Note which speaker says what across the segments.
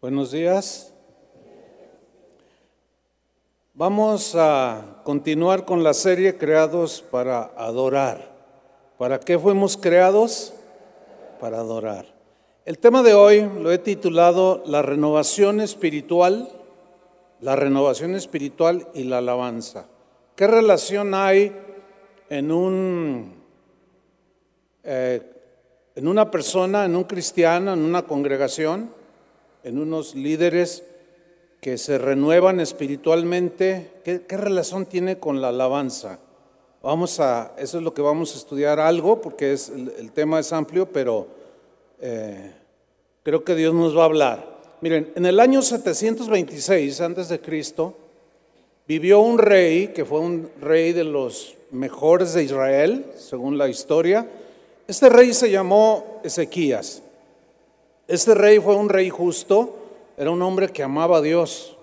Speaker 1: Buenos días. Vamos a continuar con la serie Creados para Adorar. ¿Para qué fuimos creados? Para adorar. El tema de hoy lo he titulado La renovación espiritual, la renovación espiritual y la alabanza. ¿Qué relación hay en un eh, en una persona, en un cristiano, en una congregación, en unos líderes que se renuevan espiritualmente, ¿qué, relación tiene con la alabanza? Vamos a, eso es lo que vamos a estudiar algo, porque es, el, tema es amplio, pero eh, creo que Dios nos va a hablar. Miren, en el año 726 antes de Cristo vivió un rey que fue un rey de los mejores de Israel, según la historia. Este rey se llamó Ezequías. Este rey fue un rey justo, era un hombre que amaba a Dios.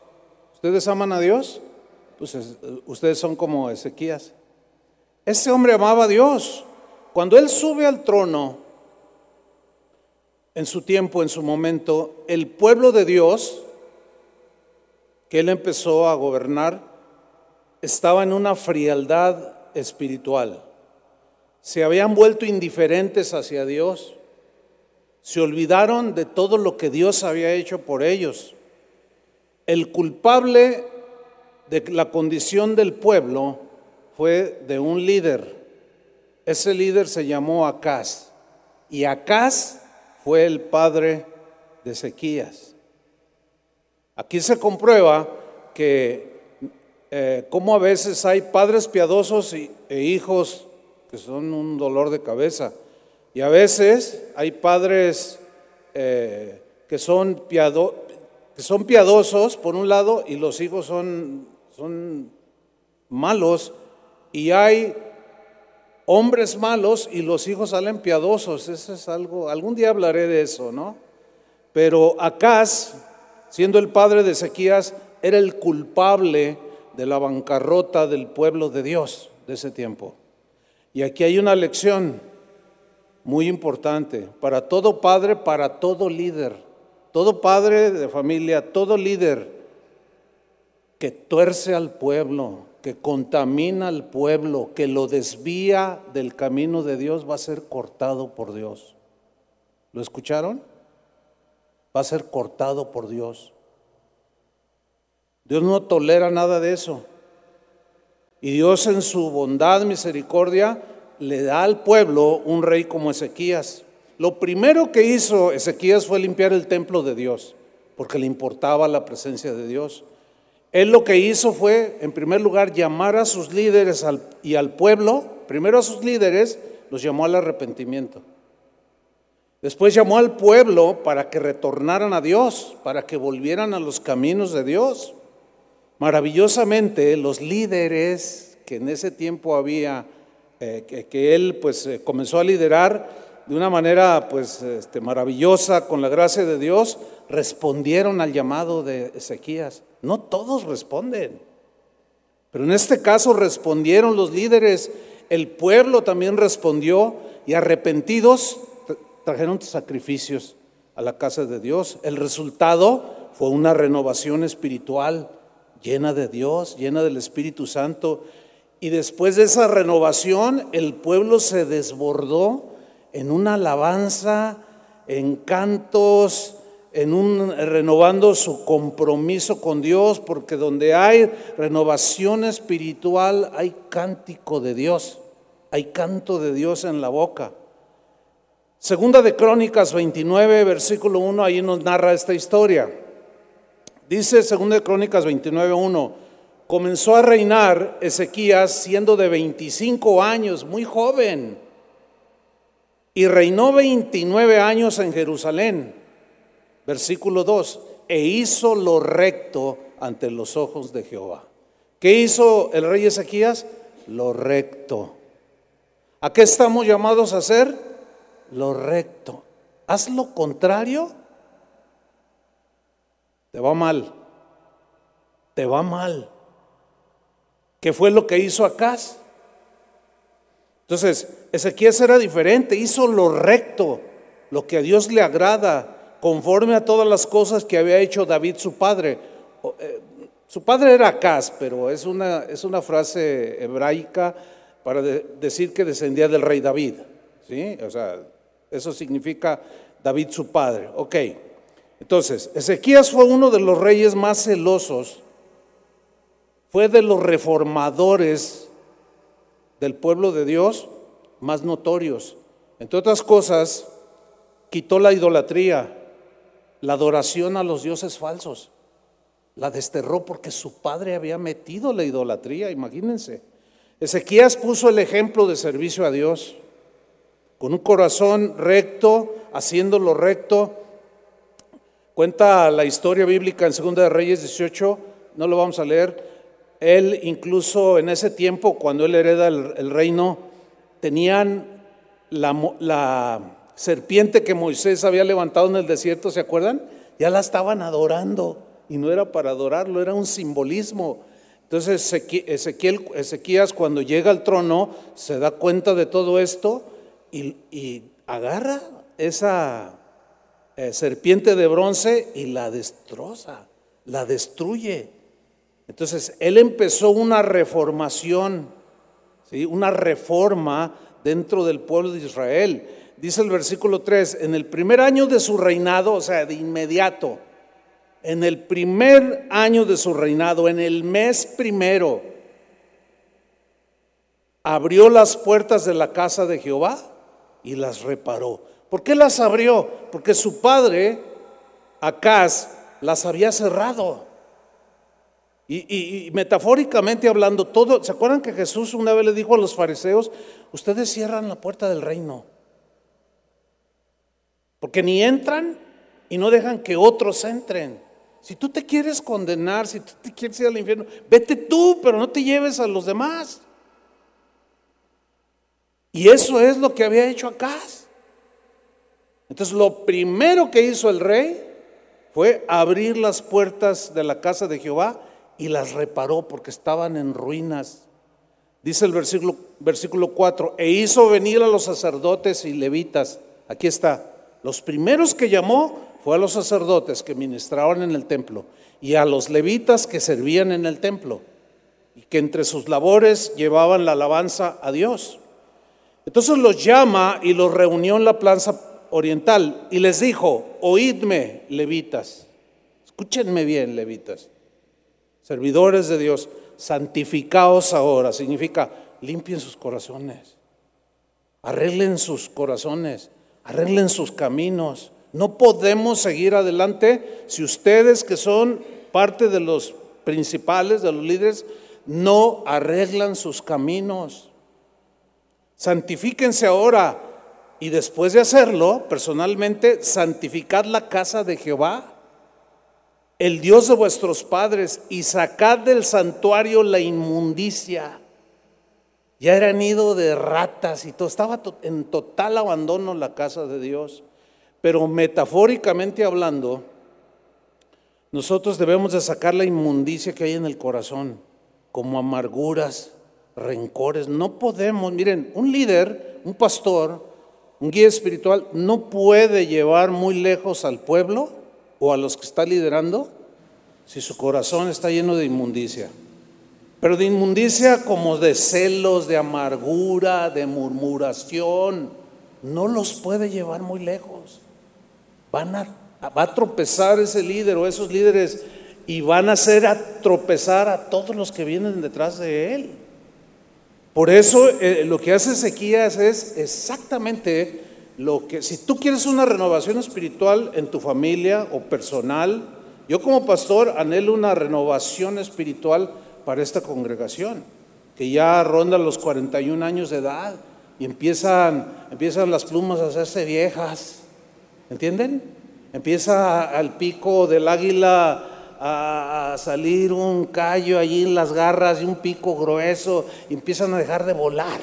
Speaker 1: ¿Ustedes aman a Dios? Pues ustedes son como Ezequías. Este hombre amaba a Dios. Cuando él sube al trono, en su tiempo, en su momento, el pueblo de Dios, que él empezó a gobernar, estaba en una frialdad espiritual. Se habían vuelto indiferentes hacia Dios. Se olvidaron de todo lo que Dios había hecho por ellos. El culpable de la condición del pueblo fue de un líder. Ese líder se llamó Acaz. Y Acaz fue el padre de Ezequías. Aquí se comprueba que eh, cómo a veces hay padres piadosos e hijos que son un dolor de cabeza. Y a veces hay padres eh, que, son piadosos, por un lado, y los hijos son, son malos. Y hay hombres malos y los hijos salen piadosos. Eso es algo, algún día hablaré de eso, ¿no? Pero Acaz, siendo el padre de Ezequías, era el culpable de la bancarrota del pueblo de Dios de ese tiempo. Y aquí hay una lección muy importante para todo padre, para todo líder, todo padre de familia, todo líder que tuerce al pueblo, que contamina al pueblo, que lo desvía del camino de Dios, va a ser cortado por Dios. ¿Lo escucharon? Va a ser cortado por Dios. Dios no tolera nada de eso. Y Dios en su bondad, misericordia, le da al pueblo un rey como Ezequías. Lo primero que hizo Ezequías fue limpiar el templo de Dios, porque le importaba la presencia de Dios. Él lo que hizo fue, en primer lugar, llamar a sus líderes y al pueblo, primero a sus líderes, los llamó al arrepentimiento. Después llamó al pueblo para que retornaran a Dios, para que volvieran a los caminos de Dios. Maravillosamente, los líderes que en ese tiempo había, eh, que, él pues eh, comenzó a liderar de una manera pues este, maravillosa con la gracia de Dios, respondieron al llamado de Ezequías. No todos responden, pero en este caso respondieron los líderes, el pueblo también respondió y arrepentidos trajeron sacrificios a la casa de Dios. El resultado fue una renovación espiritual llena de Dios, llena del Espíritu Santo. Y después de esa renovación, el pueblo se desbordó en una alabanza, en cantos, en un renovando su compromiso con Dios, porque donde hay renovación espiritual hay cántico de Dios, hay canto de Dios en la boca. Segunda de Crónicas 29, versículo 1, ahí nos narra esta historia. Dice 2 Crónicas 29.1, comenzó a reinar Ezequías siendo de 25 años, muy joven, y reinó 29 años en Jerusalén. Versículo 2, e hizo lo recto ante los ojos de Jehová. ¿Qué hizo el rey Ezequías? Lo recto. ¿A qué estamos llamados a hacer? Lo recto. Haz lo contrario te va mal, te va mal. ¿Qué fue lo que hizo Acaz? Entonces, Ezequiel era diferente, hizo lo recto, lo que a Dios le agrada, conforme a todas las cosas que había hecho David su padre. Eh, su padre era Acaz, pero es una, es una frase hebraica para decir que descendía del rey David. ¿sí? O sea, eso significa David su padre. Ok, entonces, Ezequías fue uno de los reyes más celosos, fue de los reformadores del pueblo de Dios más notorios. Entre otras cosas, quitó la idolatría, la adoración a los dioses falsos. La desterró porque su padre había metido la idolatría, imagínense. Ezequías puso el ejemplo de servicio a Dios, con un corazón recto, haciendo lo recto. Cuenta la historia bíblica en Segunda de Reyes 18, no lo vamos a leer. Él incluso en ese tiempo, cuando él hereda el, reino, tenían la serpiente que Moisés había levantado en el desierto, ¿se acuerdan? Ya la estaban adorando y no era para adorarlo, era un simbolismo. Entonces Ezequiel, Ezequías cuando llega al trono se da cuenta de todo esto y, agarra esa eh, serpiente de bronce y la destroza, la destruye. Entonces él empezó una reformación, ¿sí? una reforma dentro del pueblo de Israel. Dice el versículo 3, en el primer año de su reinado, o sea, de inmediato, en el primer año de su reinado, en el mes primero, abrió las puertas de la casa de Jehová y las reparó. ¿Por qué las abrió? Porque su padre, Acaz, las había cerrado. Y, metafóricamente hablando, todo, ¿se acuerdan que Jesús una vez le dijo a los fariseos, ustedes cierran la puerta del reino? Porque ni entran y no dejan que otros entren. Si tú te quieres condenar, si tú te quieres ir al infierno, vete tú, pero no te lleves a los demás. Y eso es lo que había hecho acá. Entonces lo primero que hizo el rey fue abrir las puertas de la casa de Jehová y las reparó porque estaban en ruinas. Dice el versículo, versículo 4, e hizo venir a los sacerdotes y levitas. Aquí está. Los primeros que llamó fue a los sacerdotes que ministraban en el templo y a los levitas que servían en el templo y que entre sus labores llevaban la alabanza a Dios. Entonces los llama y los reunió en la plaza oriental y les dijo, oídme, levitas, escúchenme bien, levitas, servidores de Dios, santificaos ahora, significa limpien sus corazones, arreglen sus corazones, arreglen sus caminos, no podemos seguir adelante si ustedes que son parte de los principales, de los líderes, no arreglan sus caminos. Santifíquense ahora y después de hacerlo, personalmente, santificad la casa de Jehová, el Dios de vuestros padres, y sacad del santuario la inmundicia. Ya era nido de ratas y todo, estaba en total abandono la casa de Dios. Pero metafóricamente hablando, nosotros debemos de sacar la inmundicia que hay en el corazón, como amarguras, rencores. No podemos, miren, un líder, un pastor, un guía espiritual no puede llevar muy lejos al pueblo o a los que está liderando si su corazón está lleno de inmundicia. Pero de inmundicia como de celos, de amargura, de murmuración, no los puede llevar muy lejos van a, va a tropezar ese líder o esos líderes y van a hacer a tropezar a todos los que vienen detrás de él. Por eso eh, lo que hace Ezequías es exactamente lo que, si tú quieres una renovación espiritual en tu familia o personal, yo como pastor anhelo una renovación espiritual para esta congregación, que ya ronda los 41 años de edad y empiezan, empiezan las plumas a hacerse viejas. ¿Entienden? Empieza al pico del águila a, salir un callo allí en las garras y un pico grueso y empiezan a dejar de volar.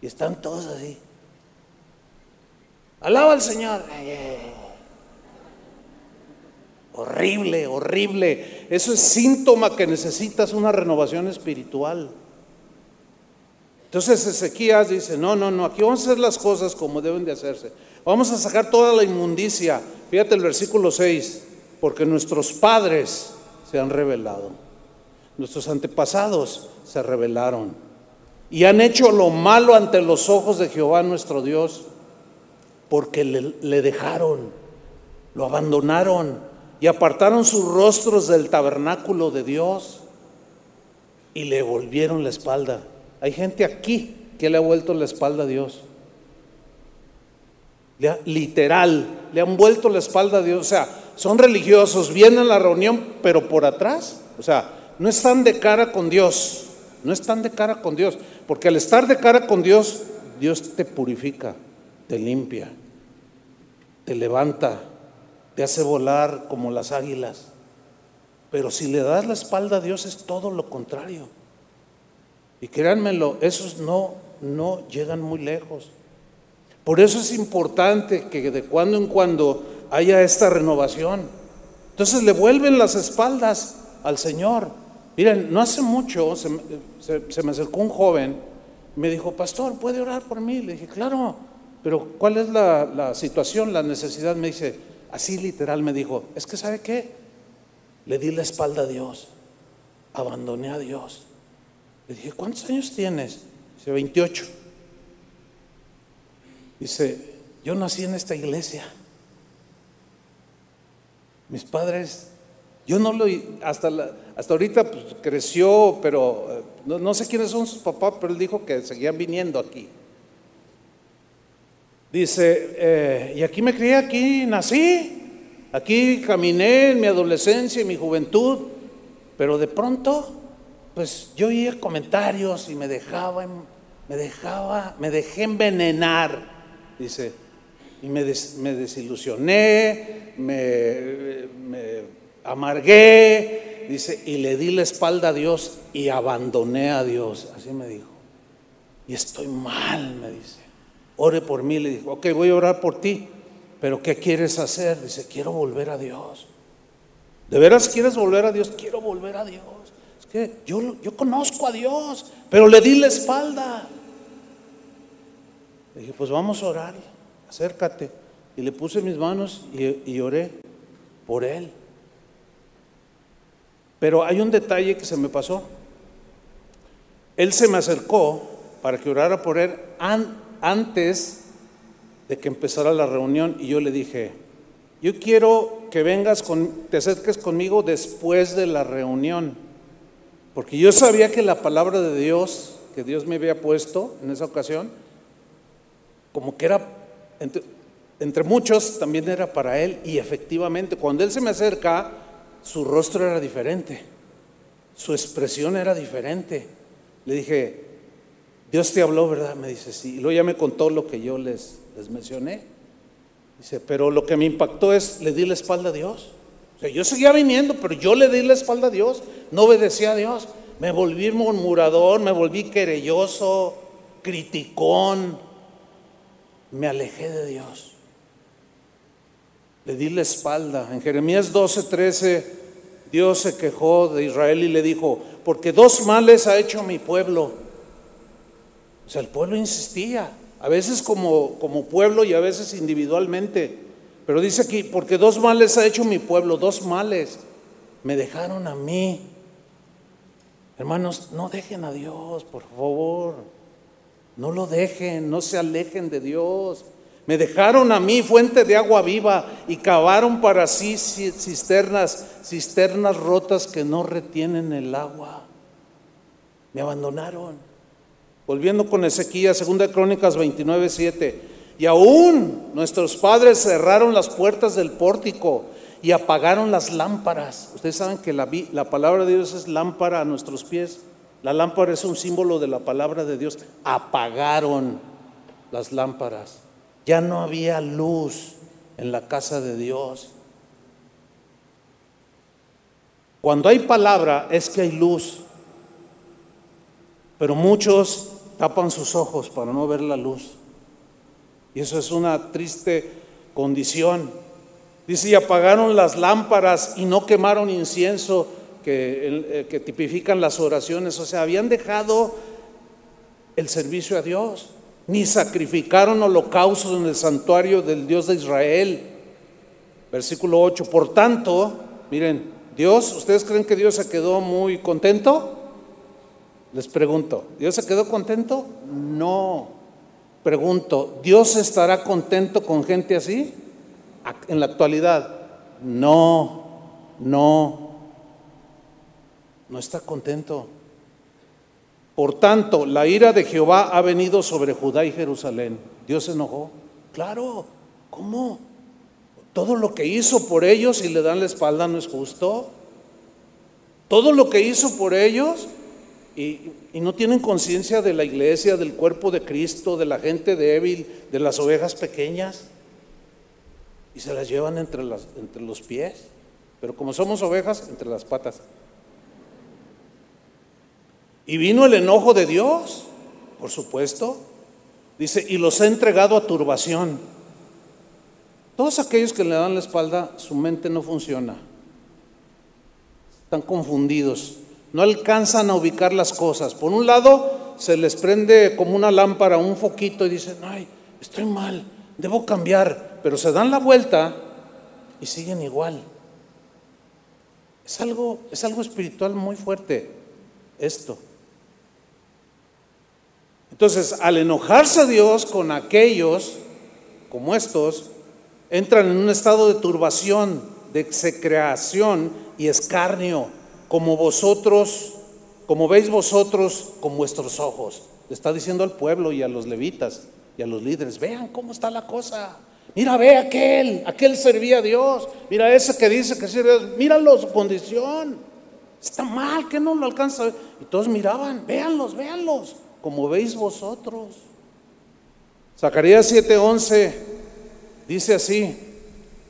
Speaker 1: Y están todos así. Alaba al Señor. Horrible, horrible. Eso es síntoma que necesitas una renovación espiritual. Entonces Ezequías dice, no, no, no, aquí vamos a hacer las cosas como deben de hacerse. Vamos a sacar toda la inmundicia. Fíjate el versículo 6, porque nuestros padres se han revelado, nuestros antepasados se rebelaron y han hecho lo malo ante los ojos de Jehová nuestro Dios, porque le, dejaron, lo abandonaron y apartaron sus rostros del tabernáculo de Dios y le volvieron la espalda. Hay gente aquí que le ha vuelto la espalda a Dios. literal, le han vuelto la espalda a Dios. O sea, son religiosos, vienen a la reunión, pero por atrás. O sea, no están de cara con Dios. No están de cara con Dios. Porque al estar de cara con Dios, Dios te purifica, te limpia, te levanta, te hace volar como las águilas. Pero si le das la espalda a Dios es todo lo contrario. Y créanmelo, esos no, no llegan muy lejos. Por eso es importante que de cuando en cuando haya esta renovación. Entonces le vuelven las espaldas al Señor. Miren, no hace mucho se, me acercó un joven, me dijo, pastor, ¿puede orar por mí? Le dije, claro, pero ¿cuál es la, la situación, la necesidad? Me dice, así literal me dijo, es que ¿sabe qué? Le di la espalda a Dios, abandoné a Dios. Le dije, ¿cuántos años tienes? Dice, 28. Dice, yo nací en esta iglesia. Mis padres, yo no lo, hasta, hasta ahorita pues, creció, pero eh, no, sé quiénes son sus papás, pero él dijo que seguían viniendo aquí. Dice, eh, y aquí me crié, aquí nací, aquí caminé en mi adolescencia y mi juventud, pero de pronto pues yo oía comentarios y me dejaba, me dejaba, me dejé envenenar, dice, y me, desilusioné, me amargué, dice, y le di la espalda a Dios y abandoné a Dios, así me dijo. Y estoy mal, me dice. Ore por mí, le dijo, ok, voy a orar por ti, pero ¿qué quieres hacer? Dice, quiero volver a Dios. ¿De veras quieres volver a Dios? Quiero volver a Dios yo, yo conozco a Dios, pero le di la espalda. Le dije, pues vamos a orar, acércate. Y le puse mis manos y, y oré por él. Pero hay un detalle que se me pasó. Él se me acercó para que orara por él antes de que empezara la reunión y yo le dije, yo quiero que vengas con, te acerques conmigo después de la reunión. Porque yo sabía que la palabra de Dios que Dios me había puesto en esa ocasión, como que era, entre, muchos, también era para él. Y efectivamente, cuando él se me acerca, su rostro era diferente, su expresión era diferente. Le dije, Dios te habló, ¿verdad? Me dice, sí. Y luego ya me contó lo que yo les, les mencioné. Dice, pero lo que me impactó es, le di la espalda a Dios yo seguía viniendo, pero yo le di la espalda a Dios, no obedecía a Dios. Me volví murmurador, me volví querelloso, criticón. Me alejé de Dios. Le di la espalda. En Jeremías 12, 13, Dios se quejó de Israel y le dijo, porque dos males ha hecho mi pueblo. Sea, el pueblo insistía, a veces como, como pueblo y a veces individualmente. Pero dice aquí, porque dos males ha hecho mi pueblo, dos males. Me dejaron a mí. Hermanos, no dejen a Dios, por favor. No lo dejen, no se alejen de Dios. Me dejaron a mí fuente de agua viva y cavaron para sí cisternas, cisternas rotas que no retienen el agua. Me abandonaron. Volviendo con Ezequiel, segunda Crónicas 29, 7. Y aún nuestros padres cerraron las puertas del pórtico y apagaron las lámparas. Ustedes saben que la, palabra de Dios es lámpara a nuestros pies. La lámpara es un símbolo de la palabra de Dios. Apagaron las lámparas. Ya no había luz en la casa de Dios. Cuando hay palabra es que hay luz. Pero muchos tapan sus ojos para no ver la luz. Y eso es una triste condición. Dice, y apagaron las lámparas y no quemaron incienso que, eh, que tipifican las oraciones. O sea, habían dejado el servicio a Dios, ni sacrificaron holocaustos en el santuario del Dios de Israel. Versículo 8, por tanto, miren, Dios, ¿ustedes creen que Dios se quedó muy contento? Les pregunto, ¿Dios se quedó contento? No. Pregunto, ¿Dios estará contento con gente así? En la actualidad, no, no, no está contento. Por tanto, la ira de Jehová ha venido sobre Judá y Jerusalén. Dios se enojó. Claro, ¿cómo? Todo lo que hizo por ellos y le dan la espalda no es justo. Todo lo que hizo por ellos y, no tienen conciencia de la iglesia, del cuerpo de Cristo, de la gente débil, de las ovejas pequeñas. Y se las llevan entre, las, entre los pies. Pero como somos ovejas, entre las patas. Y vino el enojo de Dios, por supuesto. Dice, y los ha entregado a turbación. Todos aquellos que le dan la espalda, su mente no funciona. Están confundidos. No alcanzan a ubicar las cosas. Por un lado, se les prende como una lámpara, un foquito y dicen, ay, estoy mal, debo cambiar. Pero se dan la vuelta y siguen igual. Es algo, es algo espiritual muy fuerte esto. Entonces, al enojarse Dios con aquellos como estos, entran en un estado de turbación, de execración y escarnio, como vosotros, como veis vosotros con vuestros ojos. Le está diciendo al pueblo y a los levitas y a los líderes, vean cómo está la cosa. Mira, ve aquel, aquel servía a Dios. Mira ese que dice que sirve a Dios. Míralo su condición. Está mal, que no lo alcanza. Y todos miraban, véanlos, véanlos como veis vosotros. Zacarías 7:11 dice así,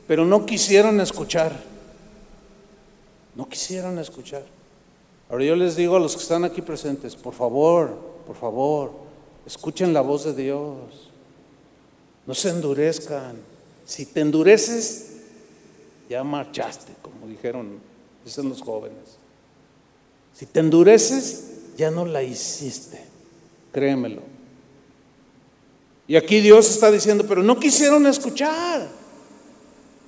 Speaker 1: pero no quisieron escuchar. No quisieron escuchar. Ahora yo les digo a los que están aquí presentes, por favor, por favor, escuchen la voz de Dios. No se endurezcan. Si te endureces, ya marchaste, como dijeron, dicen los jóvenes. Si te endureces, ya no la hiciste créemelo. Y aquí Dios está diciendo, pero no quisieron escuchar.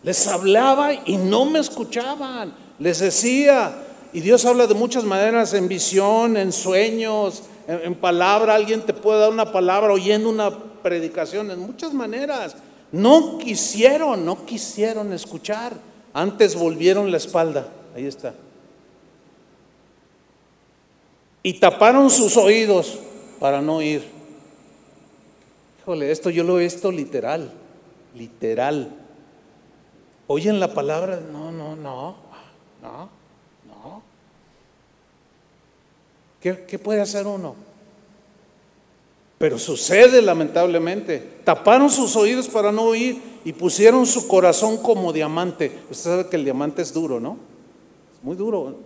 Speaker 1: Les hablaba y no me escuchaban. Les decía, y Dios habla de muchas maneras, en visión, en sueños, en, palabra. Alguien te puede dar una palabra oyendo una predicación, en muchas maneras. No quisieron, no quisieron escuchar. Antes volvieron la espalda. Ahí está. Y taparon sus oídos para no ir. Híjole, esto yo lo he visto literal, literal. Oyen la palabra, no, no, no, no, no. ¿Qué, puede hacer uno? Pero sucede lamentablemente. Taparon sus oídos para no oír y pusieron su corazón como diamante. Usted sabe que el diamante es duro, ¿no? Es muy duro.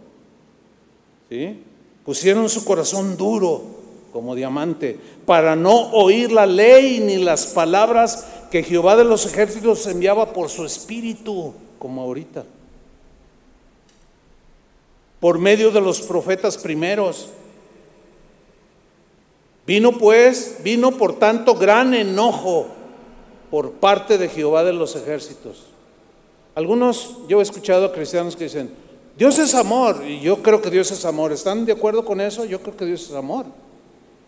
Speaker 1: ¿Sí? Pusieron su corazón duro como diamante, para no oír la ley ni las palabras que Jehová de los ejércitos enviaba por su espíritu, como ahorita. Por medio de los profetas primeros. Vino pues, vino por tanto gran enojo por parte de Jehová de los ejércitos. Algunos, yo he escuchado a cristianos que dicen, Dios es amor, y yo creo que Dios es amor. ¿Están de acuerdo con eso? Yo creo que Dios es amor.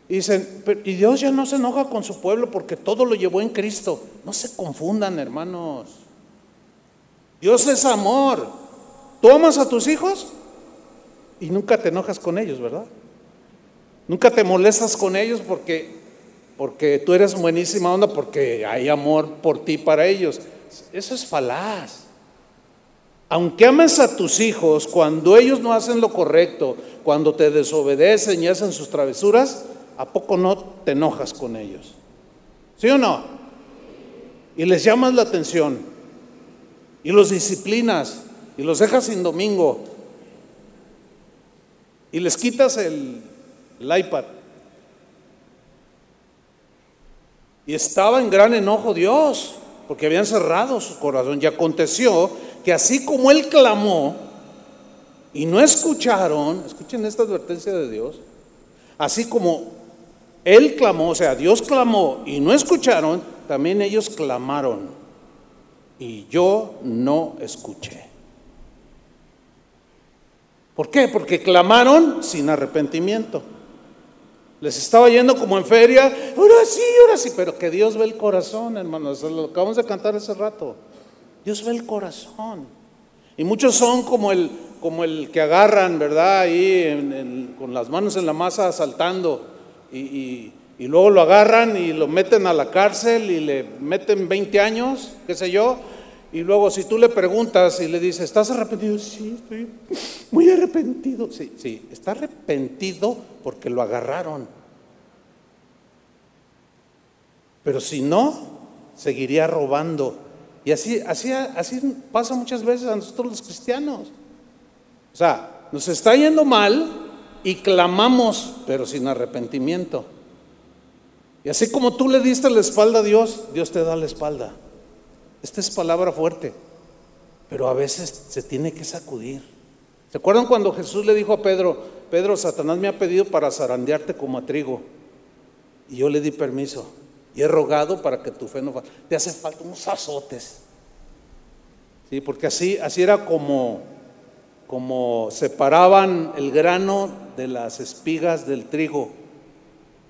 Speaker 1: Y dicen, y Dios ya no se enoja con su pueblo porque todo lo llevó en Cristo. No se confundan, hermanos. Dios es amor. Tú amas a tus hijos y nunca te enojas con ellos, ¿verdad? Nunca te molestas con ellos porque, porque tú eres buenísima onda, porque hay amor por ti para ellos. Eso es falaz. Aunque ames a tus hijos, cuando ellos no hacen lo correcto, cuando te desobedecen y hacen sus travesuras, ¿a poco no te enojas con ellos? ¿Sí o no? Y les llamas la atención y los disciplinas y los dejas sin domingo y les quitas el, iPad. Y estaba en gran enojo Dios porque habían cerrado su corazón. Y aconteció que así como él clamó y no escucharon, escuchen esta advertencia de Dios, así como Él clamó, o sea, Dios clamó y no escucharon, también ellos clamaron y yo no escuché. ¿Por qué? Porque clamaron sin arrepentimiento. Les estaba yendo como en feria, ahora sí, ahora sí, pero que Dios ve el corazón, hermanos, lo acabamos de cantar hace rato. Dios ve el corazón. Y muchos son como el, como el que agarran, ¿verdad? Ahí con las manos en la masa saltando y, y, luego lo agarran y lo meten a la cárcel y le meten 20 años, qué sé yo. Y luego si tú le preguntas y le dices, ¿estás arrepentido? Sí, estoy muy arrepentido. Sí, sí, está arrepentido porque lo agarraron. Pero si no, seguiría robando. Y así, así, así pasa muchas veces a nosotros los cristianos. O sea, nos está yendo mal y clamamos, pero sin arrepentimiento. Y así como tú le diste la espalda a Dios, Dios te da la espalda. Esta es palabra fuerte, pero a veces se tiene que sacudir. ¿Se acuerdan cuando Jesús le dijo a Pedro, Pedro, Satanás me ha pedido para zarandearte como a trigo? Y yo le di permiso. Y he rogado para que tu fe no falte. Te hace falta unos azotes. Sí, porque así, así era como como separaban el grano de las espigas del trigo.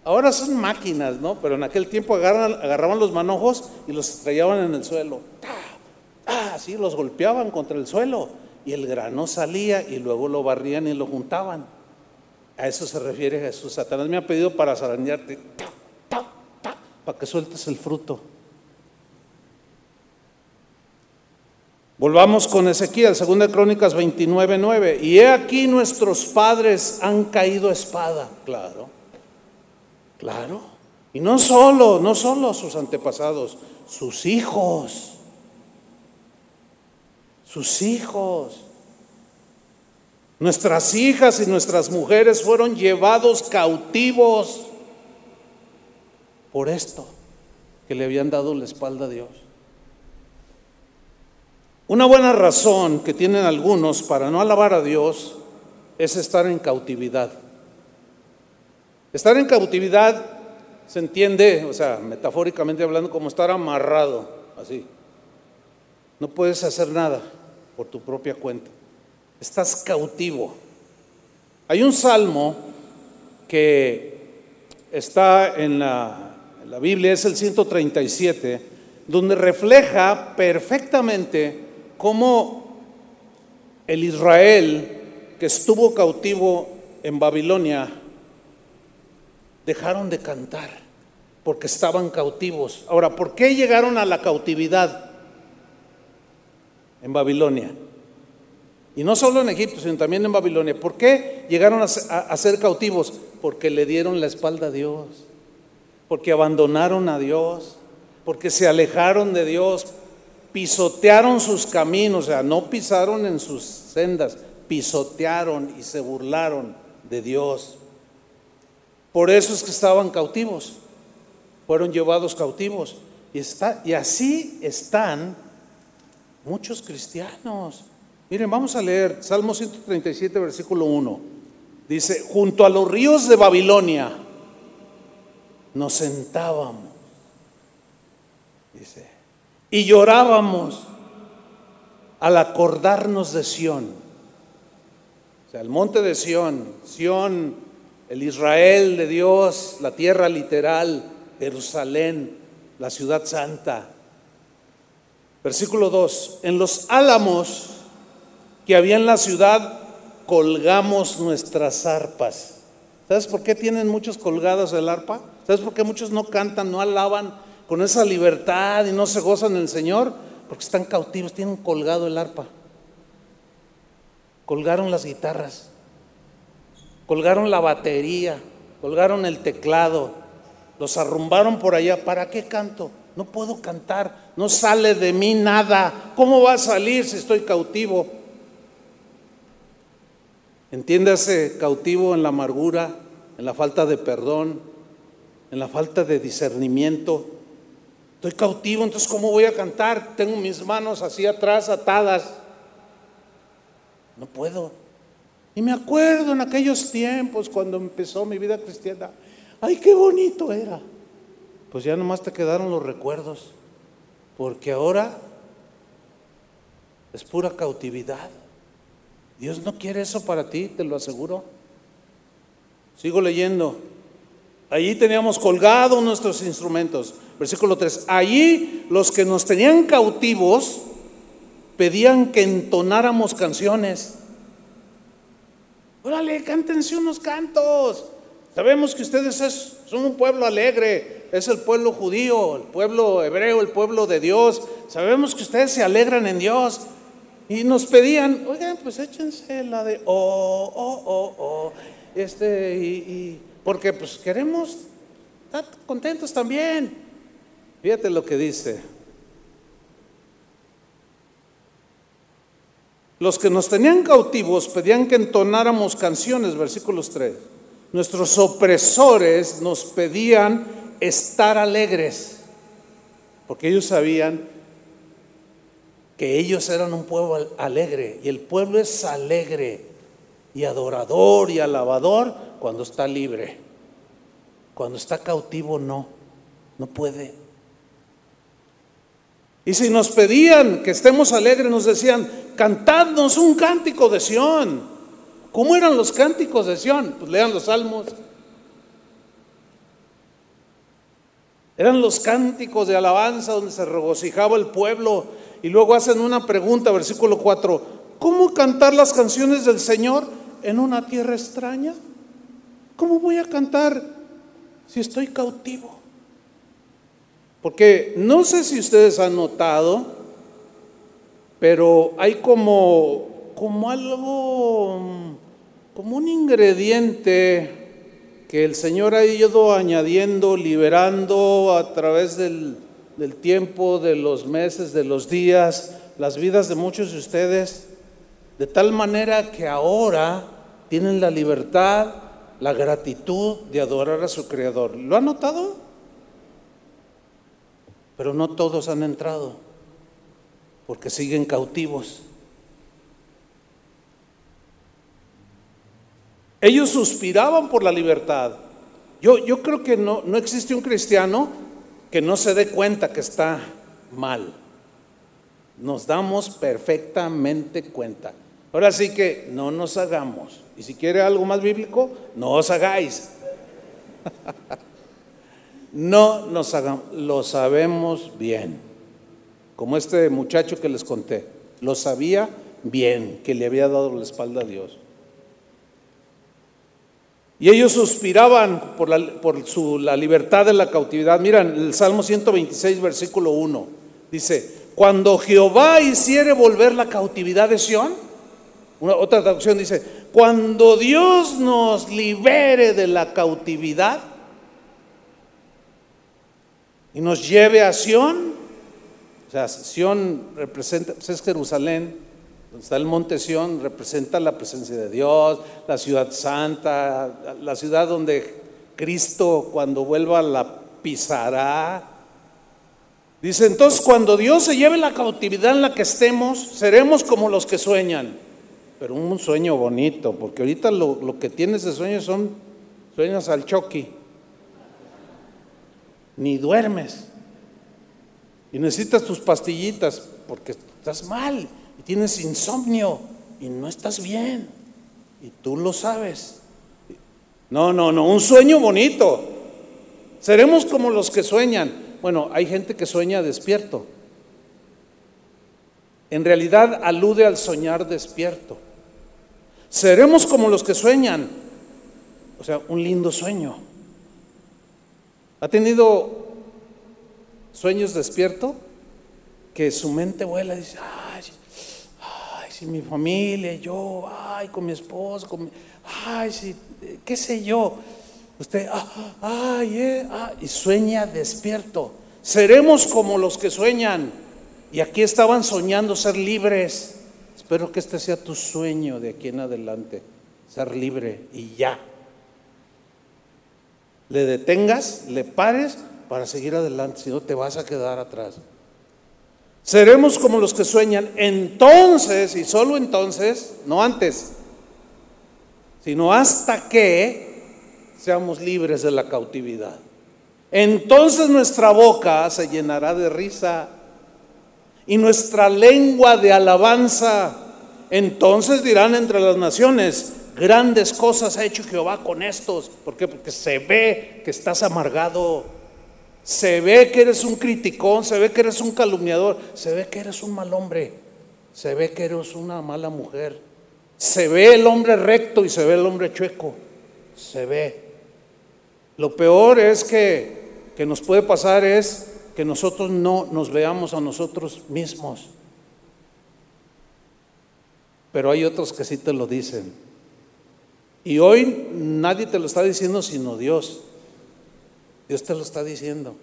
Speaker 1: Ahora son máquinas, ¿no? Pero en aquel tiempo agarraban los manojos y los estrellaban en el suelo. ¡Ah! Así los golpeaban contra el suelo y el grano salía y luego lo barrían y lo juntaban. A eso se refiere Jesús. Satanás me ha pedido para zarandearte, para que sueltes el fruto. Volvamos con Ezequiel, 2 Crónicas 29, 9. Y he aquí nuestros padres han caído espada. Claro, claro. Y no solo, no solo sus antepasados, sus hijos. Sus hijos. Nuestras hijas y nuestras mujeres fueron llevados cautivos por esto, que le habían dado la espalda a Dios. Una buena razón que tienen algunos para no alabar a Dios es estar en cautividad. Estar en cautividad se entiende, o sea, metafóricamente hablando, como estar amarrado, así. No puedes hacer nada por tu propia cuenta. Estás cautivo. Hay un salmo que está en la, en la Biblia, es el 137, donde refleja perfectamente cómo el Israel que estuvo cautivo en Babilonia dejaron de cantar porque estaban cautivos. Ahora, ¿por qué llegaron a la cautividad en Babilonia? Y no solo en Egipto, sino también en Babilonia. ¿Por qué llegaron a, ser cautivos? Porque le dieron la espalda a Dios, porque abandonaron a Dios, porque se alejaron de Dios, pisotearon sus caminos, o sea, no pisaron en sus sendas, pisotearon y se burlaron de Dios. Por eso es que estaban cautivos, fueron llevados cautivos. Y, está, y así están muchos cristianos. Miren, vamos a leer Salmo 137, versículo 1. Dice, junto a los ríos de Babilonia nos sentábamos. Dice, y llorábamos al acordarnos de Sión. O sea, el monte de Sión, Sión, el Israel de Dios, la tierra literal, Jerusalén, la ciudad santa. Versículo 2, en los álamos que había en la ciudad colgamos nuestras arpas. ¿Sabes por qué tienen muchos colgados el arpa? ¿Sabes por qué muchos no cantan, no alaban? con esa libertad y no se gozan en el Señor porque están cautivos, tienen colgado el arpa, colgaron las guitarras, colgaron la batería, colgaron el teclado, los arrumbaron por allá. ¿Para qué canto? No puedo cantar, no sale de mí nada. ¿Cómo va a salir si estoy cautivo? Entiéndase cautivo en la amargura, en la falta de perdón, en la falta de discernimiento, Estoy cautivo, entonces ¿cómo voy a cantar? Tengo mis manos así atrás atadas. No puedo. Y me acuerdo en aquellos tiempos cuando empezó mi vida cristiana. ay, qué bonito era. Pues ya nomás te quedaron los recuerdos, porque ahora es pura cautividad. Dios no quiere eso para ti, te lo aseguro. Sigo leyendo. Allí teníamos colgados nuestros instrumentos. Versículo 3. Allí los que nos tenían cautivos pedían que entonáramos canciones. Órale, cántense unos cantos. Sabemos que ustedes son un pueblo alegre, es el pueblo judío, el pueblo hebreo, el pueblo de Dios. Sabemos que ustedes se alegran en Dios. Y nos pedían, oigan, pues échense la de, oh, oh, oh, oh, este, y, porque pues queremos estar contentos también. Fíjate lo que dice. Los que nos tenían cautivos pedían que entonáramos canciones, versículos 3. Nuestros opresores nos pedían estar alegres, porque ellos sabían que ellos eran un pueblo alegre y el pueblo es alegre y adorador y alabador cuando está libre. Cuando está cautivo no, no puede. Y si nos pedían que estemos alegres, nos decían, cantadnos un cántico de Sión. ¿Cómo eran los cánticos de Sión? Pues lean los salmos. Eran los cánticos de alabanza donde se regocijaba el pueblo y luego hacen una pregunta, versículo 4, ¿cómo cantar las canciones del Señor en una tierra extraña? ¿Cómo voy a cantar si estoy cautivo? Porque no sé si ustedes han notado, pero hay como, como algo, como un ingrediente que el Señor ha ido añadiendo, liberando a través del, tiempo, de los meses, de los días, las vidas de muchos de ustedes, de tal manera que ahora tienen la libertad, la gratitud de adorar a su Creador. ¿Lo han notado? Pero no todos han entrado, porque siguen cautivos. Ellos suspiraban por la libertad. Yo, yo creo que no, no existe un cristiano que no se dé cuenta que está mal. Nos damos perfectamente cuenta. Ahora sí que no nos hagamos. Y si quiere algo más bíblico, no os hagáis. no nos hagamos. Lo sabemos bien. Como este muchacho que les conté. Lo sabía bien, que le había dado la espalda a Dios. Y ellos suspiraban por, la, por su, la libertad de la cautividad. Miran, el Salmo 126, versículo 1, dice, cuando Jehová hiciere volver la cautividad de Sión, otra traducción dice, cuando Dios nos libere de la cautividad y nos lleve a Sión, o sea, Sión representa, pues es Jerusalén, donde está el monte Sión, representa la presencia de Dios, la ciudad santa, la ciudad donde Cristo cuando vuelva la pisará. Dice, entonces cuando Dios se lleve la cautividad en la que estemos, seremos como los que sueñan. Pero un sueño bonito, porque ahorita lo, que tienes de sueños son sueños al choqui. Ni duermes. Y necesitas tus pastillitas porque estás mal tienes insomnio y no estás bien. Y tú lo sabes. No, no, no, un sueño bonito. Seremos como los que sueñan. Bueno, hay gente que sueña despierto. En realidad alude al soñar despierto. Seremos como los que sueñan. O sea, un lindo sueño. ¿Ha tenido sueños despierto? Que su mente vuela y dice, ay, mi familia, yo, ay, con mi esposo, con ay, sí, qué sé yo. Usted, ah, ay, eh, ah, y sueña despierto. Seremos como los que sueñan. Y aquí estaban soñando ser libres. Espero que este sea tu sueño de aquí en adelante, ser libre y ya. Le detengas, le pares para seguir adelante, si no te vas a quedar atrás. Seremos como los que sueñan. Entonces, y solo entonces, no antes, sino hasta que seamos libres de la cautividad. Entonces nuestra boca se llenará de risa y nuestra lengua de alabanza. Entonces dirán entre las naciones, grandes cosas ha hecho Jehová con estos. ¿Por qué? Porque se ve que estás amargado, se ve que eres un criticón, se ve que eres un calumniador, se ve que eres un mal hombre, se ve que eres una mala mujer, se ve el hombre recto y se ve el hombre chueco, se ve. Lo peor es que, que nos puede pasar es que nosotros no nos veamos a nosotros mismos. Pero hay otros que sí te lo dicen. Y hoy nadie te lo está diciendo sino Dios. Dios te lo está diciendo.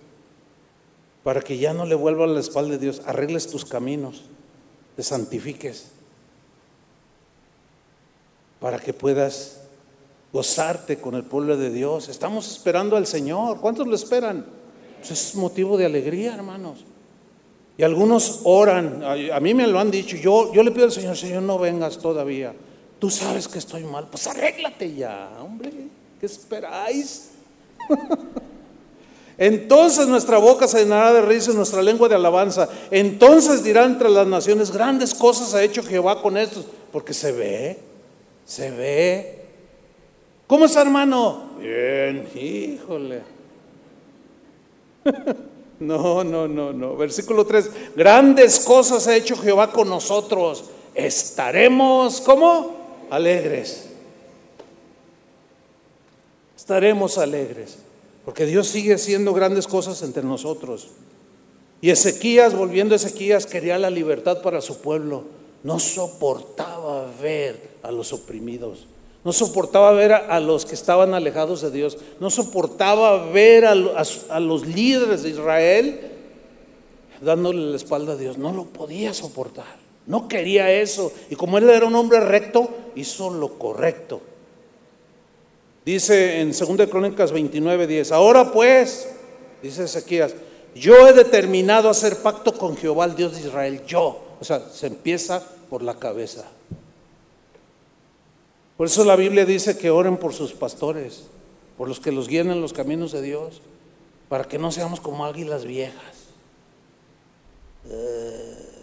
Speaker 1: Para que ya no le vuelva la espalda de Dios, arregles tus caminos, te santifiques. Para que puedas gozarte con el pueblo de Dios. Estamos esperando al Señor. ¿Cuántos lo esperan? Pues es motivo de alegría, hermanos. Y algunos oran, a mí me lo han dicho, yo, yo le pido al Señor, Señor, no vengas todavía. Tú sabes que estoy mal, pues arréglate ya, hombre, ¿qué esperáis? Entonces nuestra boca se llenará de risa y nuestra lengua de alabanza. Entonces dirán entre las naciones, grandes cosas ha hecho Jehová con estos, porque se ve, se ve. ¿Cómo está hermano? Bien, híjole. No, no, no, no. Versículo 3. Grandes cosas ha hecho Jehová con nosotros. Estaremos, ¿cómo? Alegres. Estaremos alegres. Porque Dios sigue haciendo grandes cosas entre nosotros. Y Ezequías, volviendo a Ezequías, quería la libertad para su pueblo. No soportaba ver a los oprimidos. No soportaba ver a, los que estaban alejados de Dios. No soportaba ver a, a los líderes de Israel dándole la espalda a Dios. No lo podía soportar. No quería eso. Y como él era un hombre recto, hizo lo correcto. Dice en 2 Crónicas 29, 10. Ahora pues, dice Ezequías, yo he determinado hacer pacto con Jehová, el Dios de Israel. Yo. O sea, se empieza por la cabeza. Por eso la Biblia dice que oren por sus pastores, por los que los guían en los caminos de Dios, para que no seamos como águilas viejas. Eh.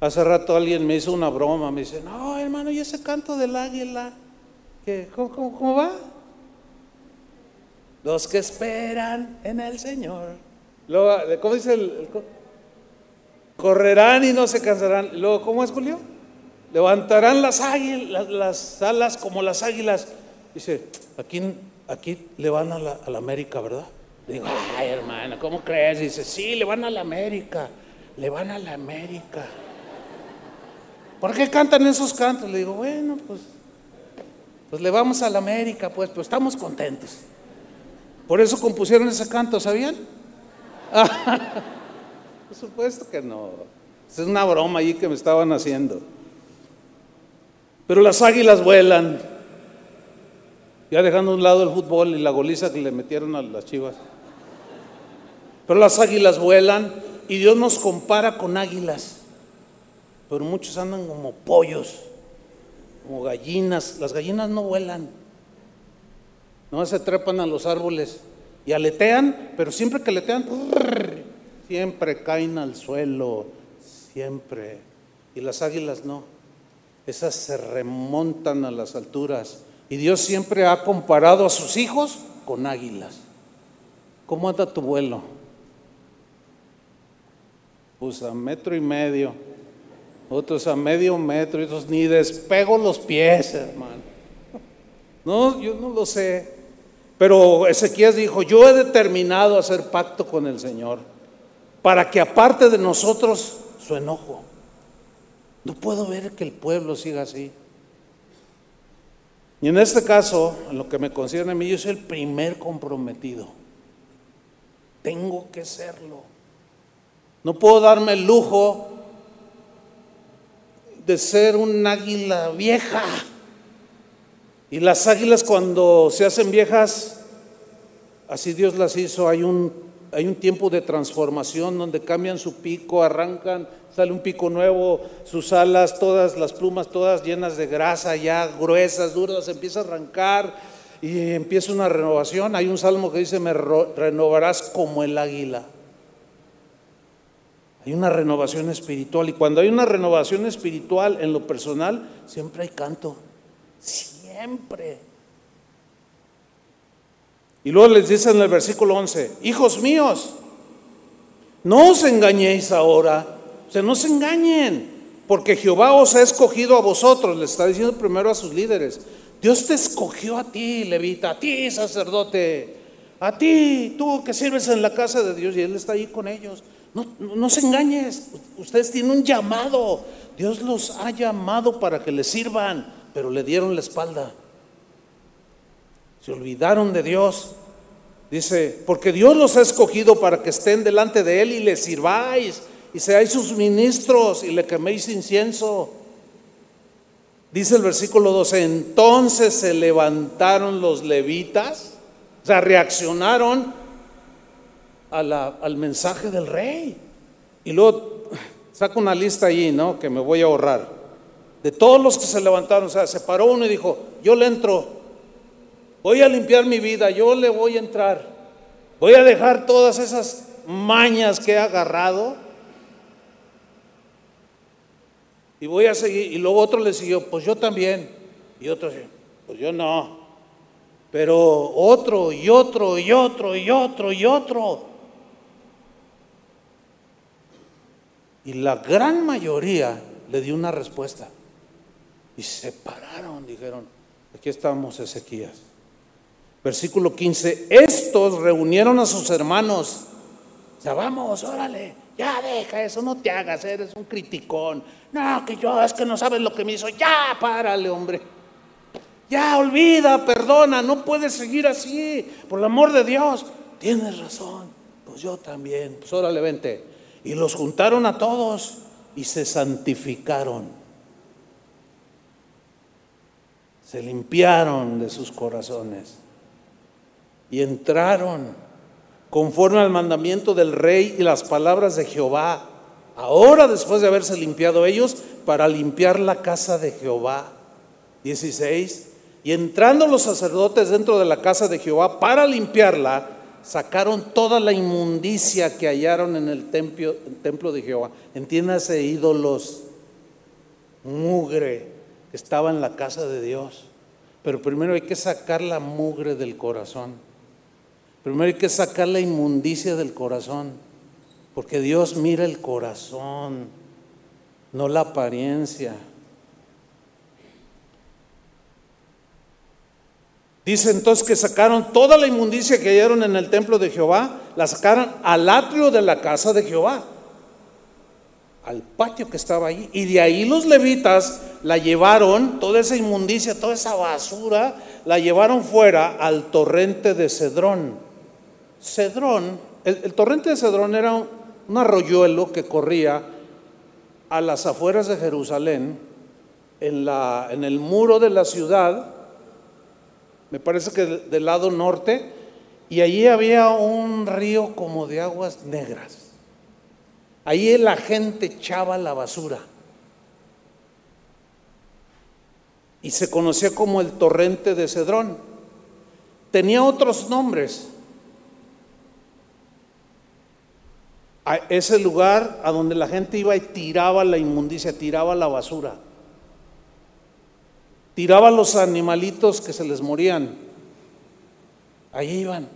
Speaker 1: Hace rato alguien me hizo una broma, me dice, no, hermano, ¿y ese canto del águila? ¿Qué, cómo, va? Los que esperan en el Señor. Luego, ¿Cómo dice el, Correrán y no se cansarán. Luego, ¿cómo es Julio? levantarán las, águilas, las alas como las águilas. Dice, aquí, aquí le van a la, América, ¿verdad? digo, ay hermano, ¿cómo crees? Dice, sí, le van a la América, le van a la América. ¿Por qué cantan esos cantos? Le digo, bueno, pues, pues le vamos a la América, pues, pues estamos contentos. Por eso compusieron ese canto, ¿sabían? Por supuesto que no. Es una broma ahí que me estaban haciendo. Pero las águilas vuelan. Ya dejando a un lado el fútbol y la goliza que le metieron a las chivas. Pero las águilas vuelan y Dios nos compara con águilas. Pero muchos andan como pollos, como gallinas. Las gallinas no vuelan. No se trepan a los árboles y aletean, pero siempre que aletean, siempre caen al suelo, siempre. Y las águilas no esas se remontan a las alturas. Y Dios siempre ha comparado a sus hijos con águilas. ¿Cómo anda tu vuelo? Pues a metro y medio, otros a medio metro, y otros ni despego los pies, hermano. No, yo no lo sé. Pero Ezequiel dijo, yo he determinado hacer pacto con el Señor para que aparte de nosotros su enojo. No puedo ver que el pueblo siga así. Y en este caso, en lo que me concierne a mí, yo soy el primer comprometido. Tengo que serlo. No puedo darme el lujo de ser un águila vieja. Y las águilas cuando se hacen viejas, así Dios las hizo, hay un, hay un tiempo de transformación donde cambian su pico, arrancan sale un pico nuevo, sus alas, todas las plumas, todas llenas de grasa, ya gruesas, duras, empieza a arrancar y empieza una renovación. Hay un salmo que dice, me renovarás como el águila. Hay una renovación espiritual y cuando hay una renovación espiritual en lo personal, siempre hay canto. Siempre. Y luego les dice en el versículo 11, hijos míos, no os engañéis ahora, o sea, no se engañen, porque Jehová os ha escogido a vosotros, le está diciendo primero a sus líderes. Dios te escogió a ti, levita, a ti, sacerdote, a ti, tú que sirves en la casa de Dios y Él está ahí con ellos. No, se engañes, ustedes tienen un llamado. Dios los ha llamado para que le sirvan, pero le dieron la espalda. Se olvidaron de Dios. Dice, porque Dios los ha escogido para que estén delante de Él y le sirváis y seáis sus ministros y le queméis incienso. Dice el versículo 12, entonces se levantaron los levitas, o sea, reaccionaron al mensaje del rey. Y luego saco una lista allí, ¿no? Que me voy a ahorrar. De todos los que se levantaron, o sea, se paró uno y dijo, yo le entro, voy a limpiar mi vida, yo le voy a entrar, voy a dejar todas esas mañas que he agarrado y voy a seguir. Y luego otro le siguió, pues yo también. Y otro, pues yo no. Pero otro y otro y otro y otro y otro. Y la gran mayoría le dio una respuesta. Y se pararon, dijeron, aquí estamos Ezequías. Versículo 15, estos reunieron a sus hermanos. Ya vamos, órale, ya deja eso, no te hagas, eres un criticón. No, que yo, es que no sabes lo que me hizo. Ya, párale, hombre. Ya, olvida, perdona, no puedes seguir así. Por el amor de Dios, tienes razón. Pues yo también. Pues órale, vente. Y los juntaron a todos y se santificaron. Se limpiaron de sus corazones y entraron conforme al mandamiento del rey y las palabras de Jehová. Ahora, después de haberse limpiado ellos, para limpiar la casa de Jehová. 16. Y entrando los sacerdotes dentro de la casa de Jehová para limpiarla, sacaron toda la inmundicia que hallaron en el templo, de Jehová. Entiéndase, ídolos, mugre que estaba en la casa de Dios. Pero primero hay que sacar la mugre del corazón. Primero hay que sacar la inmundicia del corazón. Porque Dios mira el corazón, no la apariencia. Dice entonces que sacaron toda la inmundicia que hallaron en el templo de Jehová, la sacaron al atrio de la casa de Jehová, al patio que estaba ahí. Y de ahí los levitas la llevaron, toda esa inmundicia, toda esa basura, la llevaron fuera al torrente de Cedrón. Cedrón, el, torrente de Cedrón era un, un arroyuelo que corría a las afueras de Jerusalén, en, la, en el muro de la ciudad, me parece que del lado norte, y allí había un río como de aguas negras. Allí la gente echaba la basura. Y se conocía como el torrente de Cedrón. Tenía otros nombres. Ese lugar a donde la gente iba y tiraba la inmundicia, tiraba la basura tiraba los animalitos que se les morían. Ahí iban.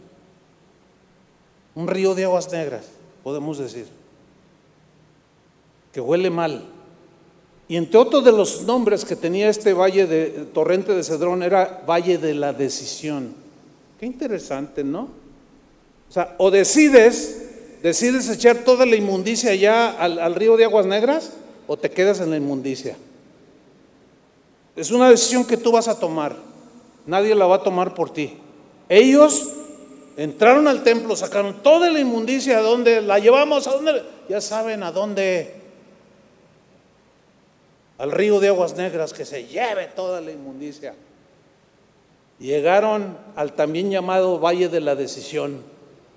Speaker 1: Un río de aguas negras, podemos decir, que huele mal. Y entre otros de los nombres que tenía este valle de torrente de Cedrón era Valle de la Decisión. Qué interesante, ¿no? O sea, o decides, decides echar toda la inmundicia allá al, al río de aguas negras, o te quedas en la inmundicia. Es una decisión que tú vas a tomar. Nadie la va a tomar por ti. Ellos entraron al templo, sacaron toda la inmundicia, ¿a dónde la llevamos? ¿A dónde? Ya saben a dónde. Al río de aguas negras que se lleve toda la inmundicia. Llegaron al también llamado Valle de la Decisión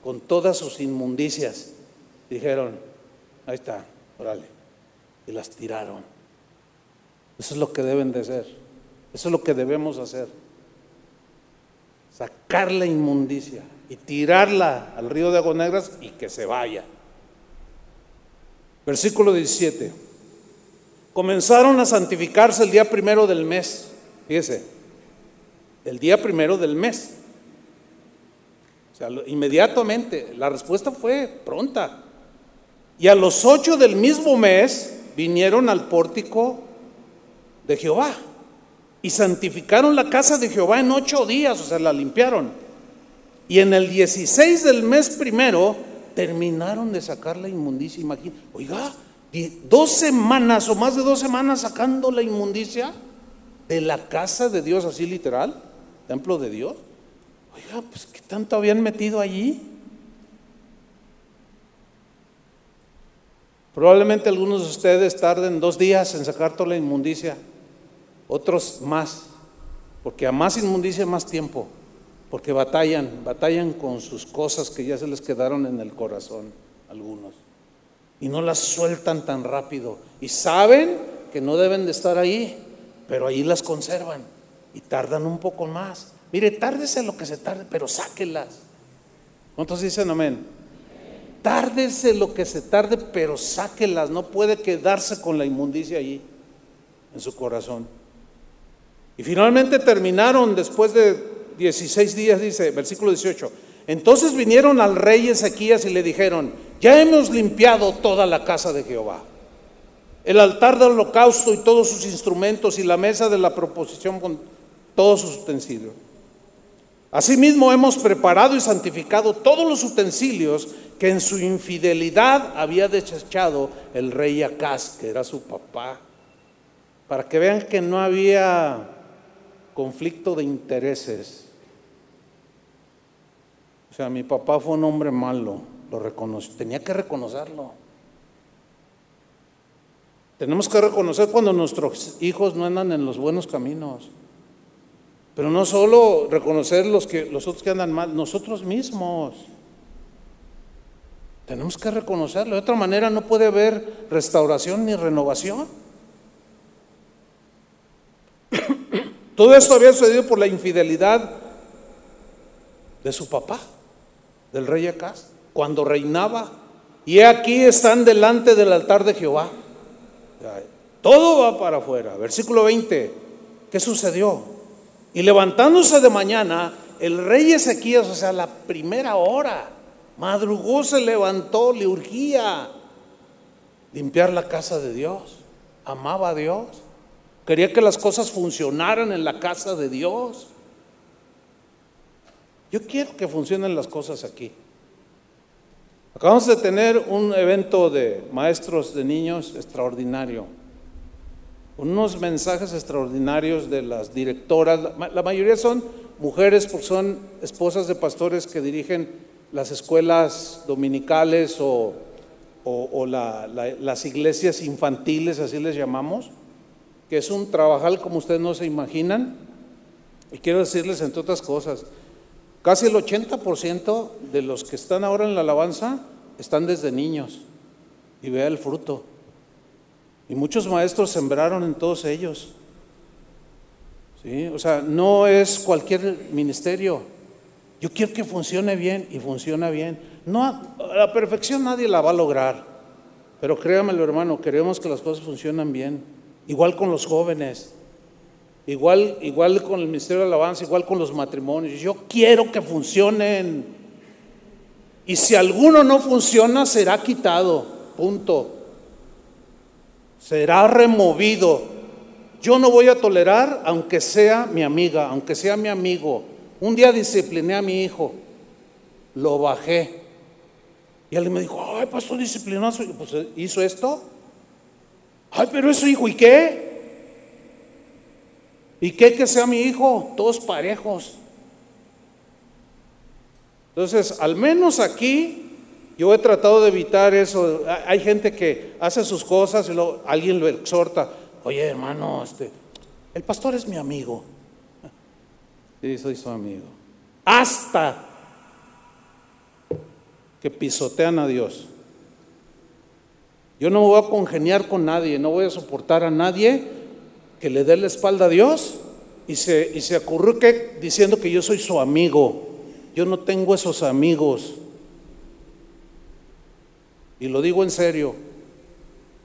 Speaker 1: con todas sus inmundicias. Dijeron, ahí está, órale. Y las tiraron. Eso es lo que deben de ser. Eso es lo que debemos hacer. sacar la inmundicia y tirarla al río de aguas negras y que se vaya. Versículo 17. Comenzaron a santificarse el día primero del mes. Fíjese, el día primero del mes. O sea, inmediatamente, la respuesta fue pronta. Y a los ocho del mismo mes vinieron al pórtico de Jehová y santificaron la casa de Jehová en ocho días, o sea, la limpiaron. Y en el 16 del mes primero terminaron de sacar la inmundicia. Imagínate, oiga, dos semanas o más de dos semanas sacando la inmundicia de la casa de Dios, así literal, templo de Dios. Oiga, pues ¿qué tanto habían metido allí? Probablemente algunos de ustedes tarden dos días en sacar toda la inmundicia, otros más, porque a más inmundicia más tiempo, porque batallan, batallan con sus cosas que ya se les quedaron en el corazón, algunos, y no las sueltan tan rápido, y saben que no deben de estar ahí, pero ahí las conservan y tardan un poco más. Mire, tárdese lo que se tarde, pero sáquelas. ¿Cuántos dicen amén? Tárdese lo que se tarde, pero sáquelas. No puede quedarse con la inmundicia allí, en su corazón. Y finalmente terminaron después de 16 días, dice, versículo 18. Entonces vinieron al rey Ezequías y le dijeron, ya hemos limpiado toda la casa de Jehová el altar del holocausto y todos sus instrumentos y la mesa de la proposición con todos sus utensilios. Asimismo hemos preparado y santificado todos los utensilios que en su infidelidad había desechado el rey Acaz, que era su papá, para que vean que no había conflicto de intereses. O sea, mi papá fue un hombre malo, lo reconoció, tenía que reconocerlo. Tenemos que reconocer cuando nuestros hijos no andan en los buenos caminos. Pero no solo reconocer los, que, los otros que andan mal, nosotros mismos. Tenemos que reconocerlo. De otra manera no puede haber restauración ni renovación. Todo esto había sucedido por la infidelidad de su papá, del rey Acaz, cuando reinaba. Y aquí están delante del altar de Jehová. Todo va para afuera. Versículo 20. ¿Qué sucedió? Y levantándose de mañana, el rey Ezequías, o sea, la primera hora, madrugó, se levantó, le urgía limpiar la casa de Dios. Amaba a Dios. Quería que las cosas funcionaran en la casa de Dios. Yo quiero que funcionen las cosas aquí. Acabamos de tener un evento de maestros de niños extraordinario. Unos mensajes extraordinarios de las directoras. La mayoría son mujeres porque son esposas de pastores que dirigen las escuelas dominicales o, las iglesias infantiles, así les llamamos, que es un trabajal como ustedes no se imaginan. Y quiero decirles, entre otras cosas, Casi el 80% de los que están ahora en la alabanza están desde niños. Y vea el fruto. Y muchos maestros sembraron en todos ellos. ¿Sí? O sea, no es cualquier ministerio. Yo quiero que funcione bien y funciona bien. No, a la perfección nadie la va a lograr. Pero créamelo, hermano, queremos que las cosas funcionen bien. Igual con los jóvenes. Igual, igual con el Ministerio de Alabanza, igual con los matrimonios. Yo quiero que funcionen. Y si alguno no funciona, será quitado. Punto. Será removido. Yo no voy a tolerar, aunque sea mi amiga, aunque sea mi amigo. Un día discipliné a mi hijo. Lo bajé. Y alguien me dijo, ay, pastor disciplinoso. Pues hizo esto. Ay, pero eso hijo, ¿y qué? ¿Y qué que sea mi hijo? Todos parejos. Entonces, al menos aquí yo he tratado de evitar eso. Hay gente que hace sus cosas y luego alguien lo exhorta. Oye, hermano, este, el pastor es mi amigo. Sí, soy su amigo. Hasta que pisotean a Dios. Yo no voy a congeniar con nadie, no voy a soportar a nadie que le dé la espalda a Dios y se, y se acurruque diciendo que yo soy su amigo. Yo no tengo esos amigos. Y lo digo en serio.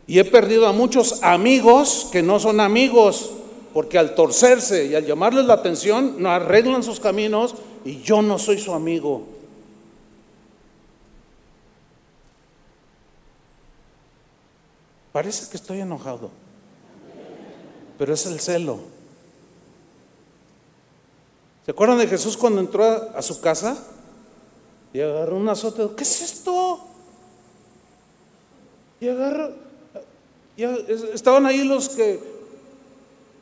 Speaker 1: Y he perdido a muchos amigos que no son amigos, porque al torcerse y al llamarles la atención, no arreglan sus caminos y yo no soy su amigo. Parece que estoy enojado, pero es el celo. ¿Se acuerdan de Jesús cuando entró a, su casa y agarró un azote? ¿Qué es esto? Y agarró, estaban ahí los que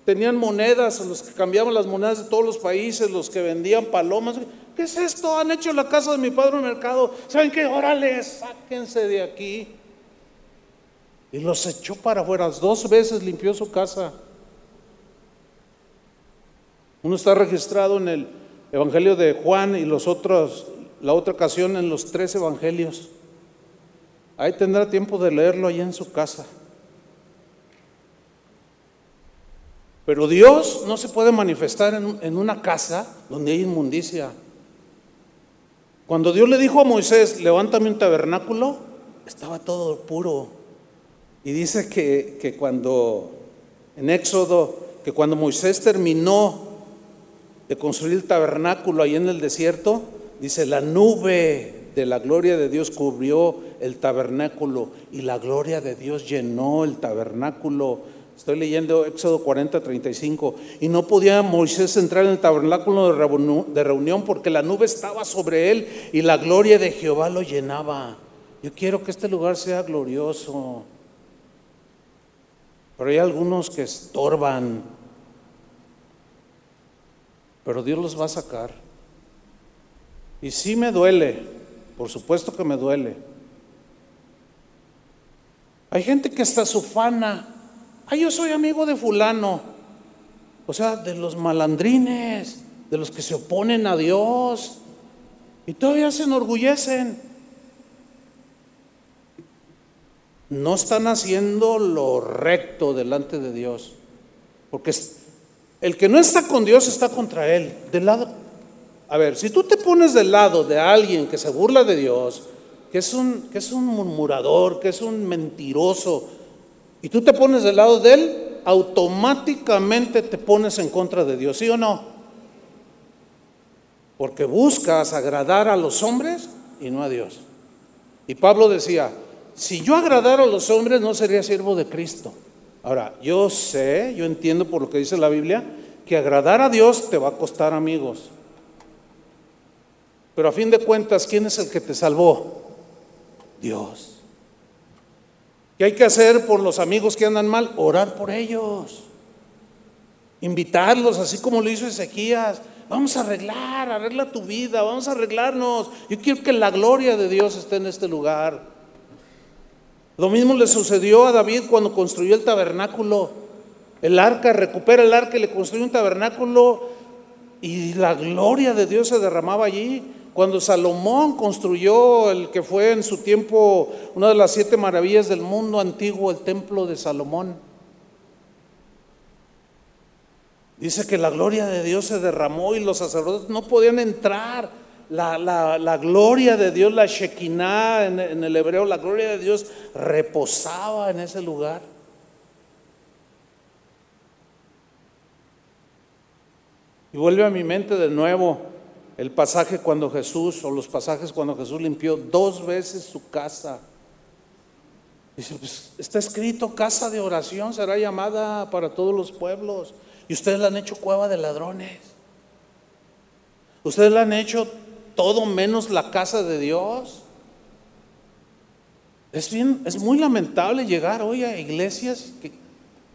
Speaker 1: tenían monedas, los que cambiaban las monedas de todos los países, los que vendían palomas. ¿Qué es esto? Han hecho la casa de mi padre un mercado. ¿Saben qué? Órale, sáquense de aquí. Y los echó para afuera. Dos veces limpió su casa. Uno está registrado en el Evangelio de Juan y los otros, la otra ocasión en los tres evangelios. Ahí tendrá tiempo de leerlo allá en su casa. Pero Dios no se puede manifestar en, en, una casa donde hay inmundicia. Cuando Dios le dijo a Moisés, levántame un tabernáculo, estaba todo puro. Y dice que, que cuando, en Éxodo, que cuando Moisés terminó de construir el tabernáculo ahí en el desierto, dice, la nube de la gloria de Dios cubrió el tabernáculo y la gloria de Dios llenó el tabernáculo. Estoy leyendo Éxodo 40, 35. Y no podía Moisés entrar en el tabernáculo de reunión porque la nube estaba sobre él y la gloria de Jehová lo llenaba. Yo quiero que este lugar sea glorioso. Pero hay algunos que estorban pero Dios los va a sacar. Y sí me duele, por supuesto que me duele. Hay gente que está sufana. Ah, yo soy amigo de fulano. O sea, de los malandrines, de los que se oponen a Dios. Y todavía se enorgullecen. No están haciendo lo recto delante de Dios. Porque el que no está con Dios está contra Él. Del lado, a ver, si tú te pones del lado de alguien que se burla de Dios, que es un, que es un murmurador, que es un mentiroso, y tú te pones del lado de Él, automáticamente te pones en contra de Dios, ¿sí o no? Porque buscas agradar a los hombres y no a Dios. Y Pablo decía, si yo agradara a los hombres no sería siervo de Cristo. Ahora, yo sé, yo entiendo por lo que dice la Biblia, que agradar a Dios te va a costar amigos. Pero a fin de cuentas, ¿quién es el que te salvó? Dios. ¿Qué hay que hacer por los amigos que andan mal? Orar por ellos. Invitarlos, así como lo hizo Ezequías. Vamos a arreglar, arregla tu vida, vamos a arreglarnos. Yo quiero que la gloria de Dios esté en este lugar. Lo mismo le sucedió a David cuando construyó el tabernáculo. El arca, recupera el arca y le construyó un tabernáculo y la gloria de Dios se derramaba allí. Cuando Salomón construyó el que fue en su tiempo una de las siete maravillas del mundo antiguo, el templo de Salomón. Dice que la gloria de Dios se derramó y los sacerdotes no podían entrar la, gloria de Dios, la Shekinah en, en el hebreo, la gloria de Dios reposaba en ese lugar. Y vuelve a mi mente de nuevo el pasaje cuando Jesús, o los pasajes cuando Jesús limpió dos veces su casa. Dice, pues está escrito, casa de oración será llamada para todos los pueblos. Y ustedes la han hecho cueva de ladrones. Ustedes la han hecho todo menos la casa de Dios. Es, bien, es muy lamentable llegar hoy a iglesias que,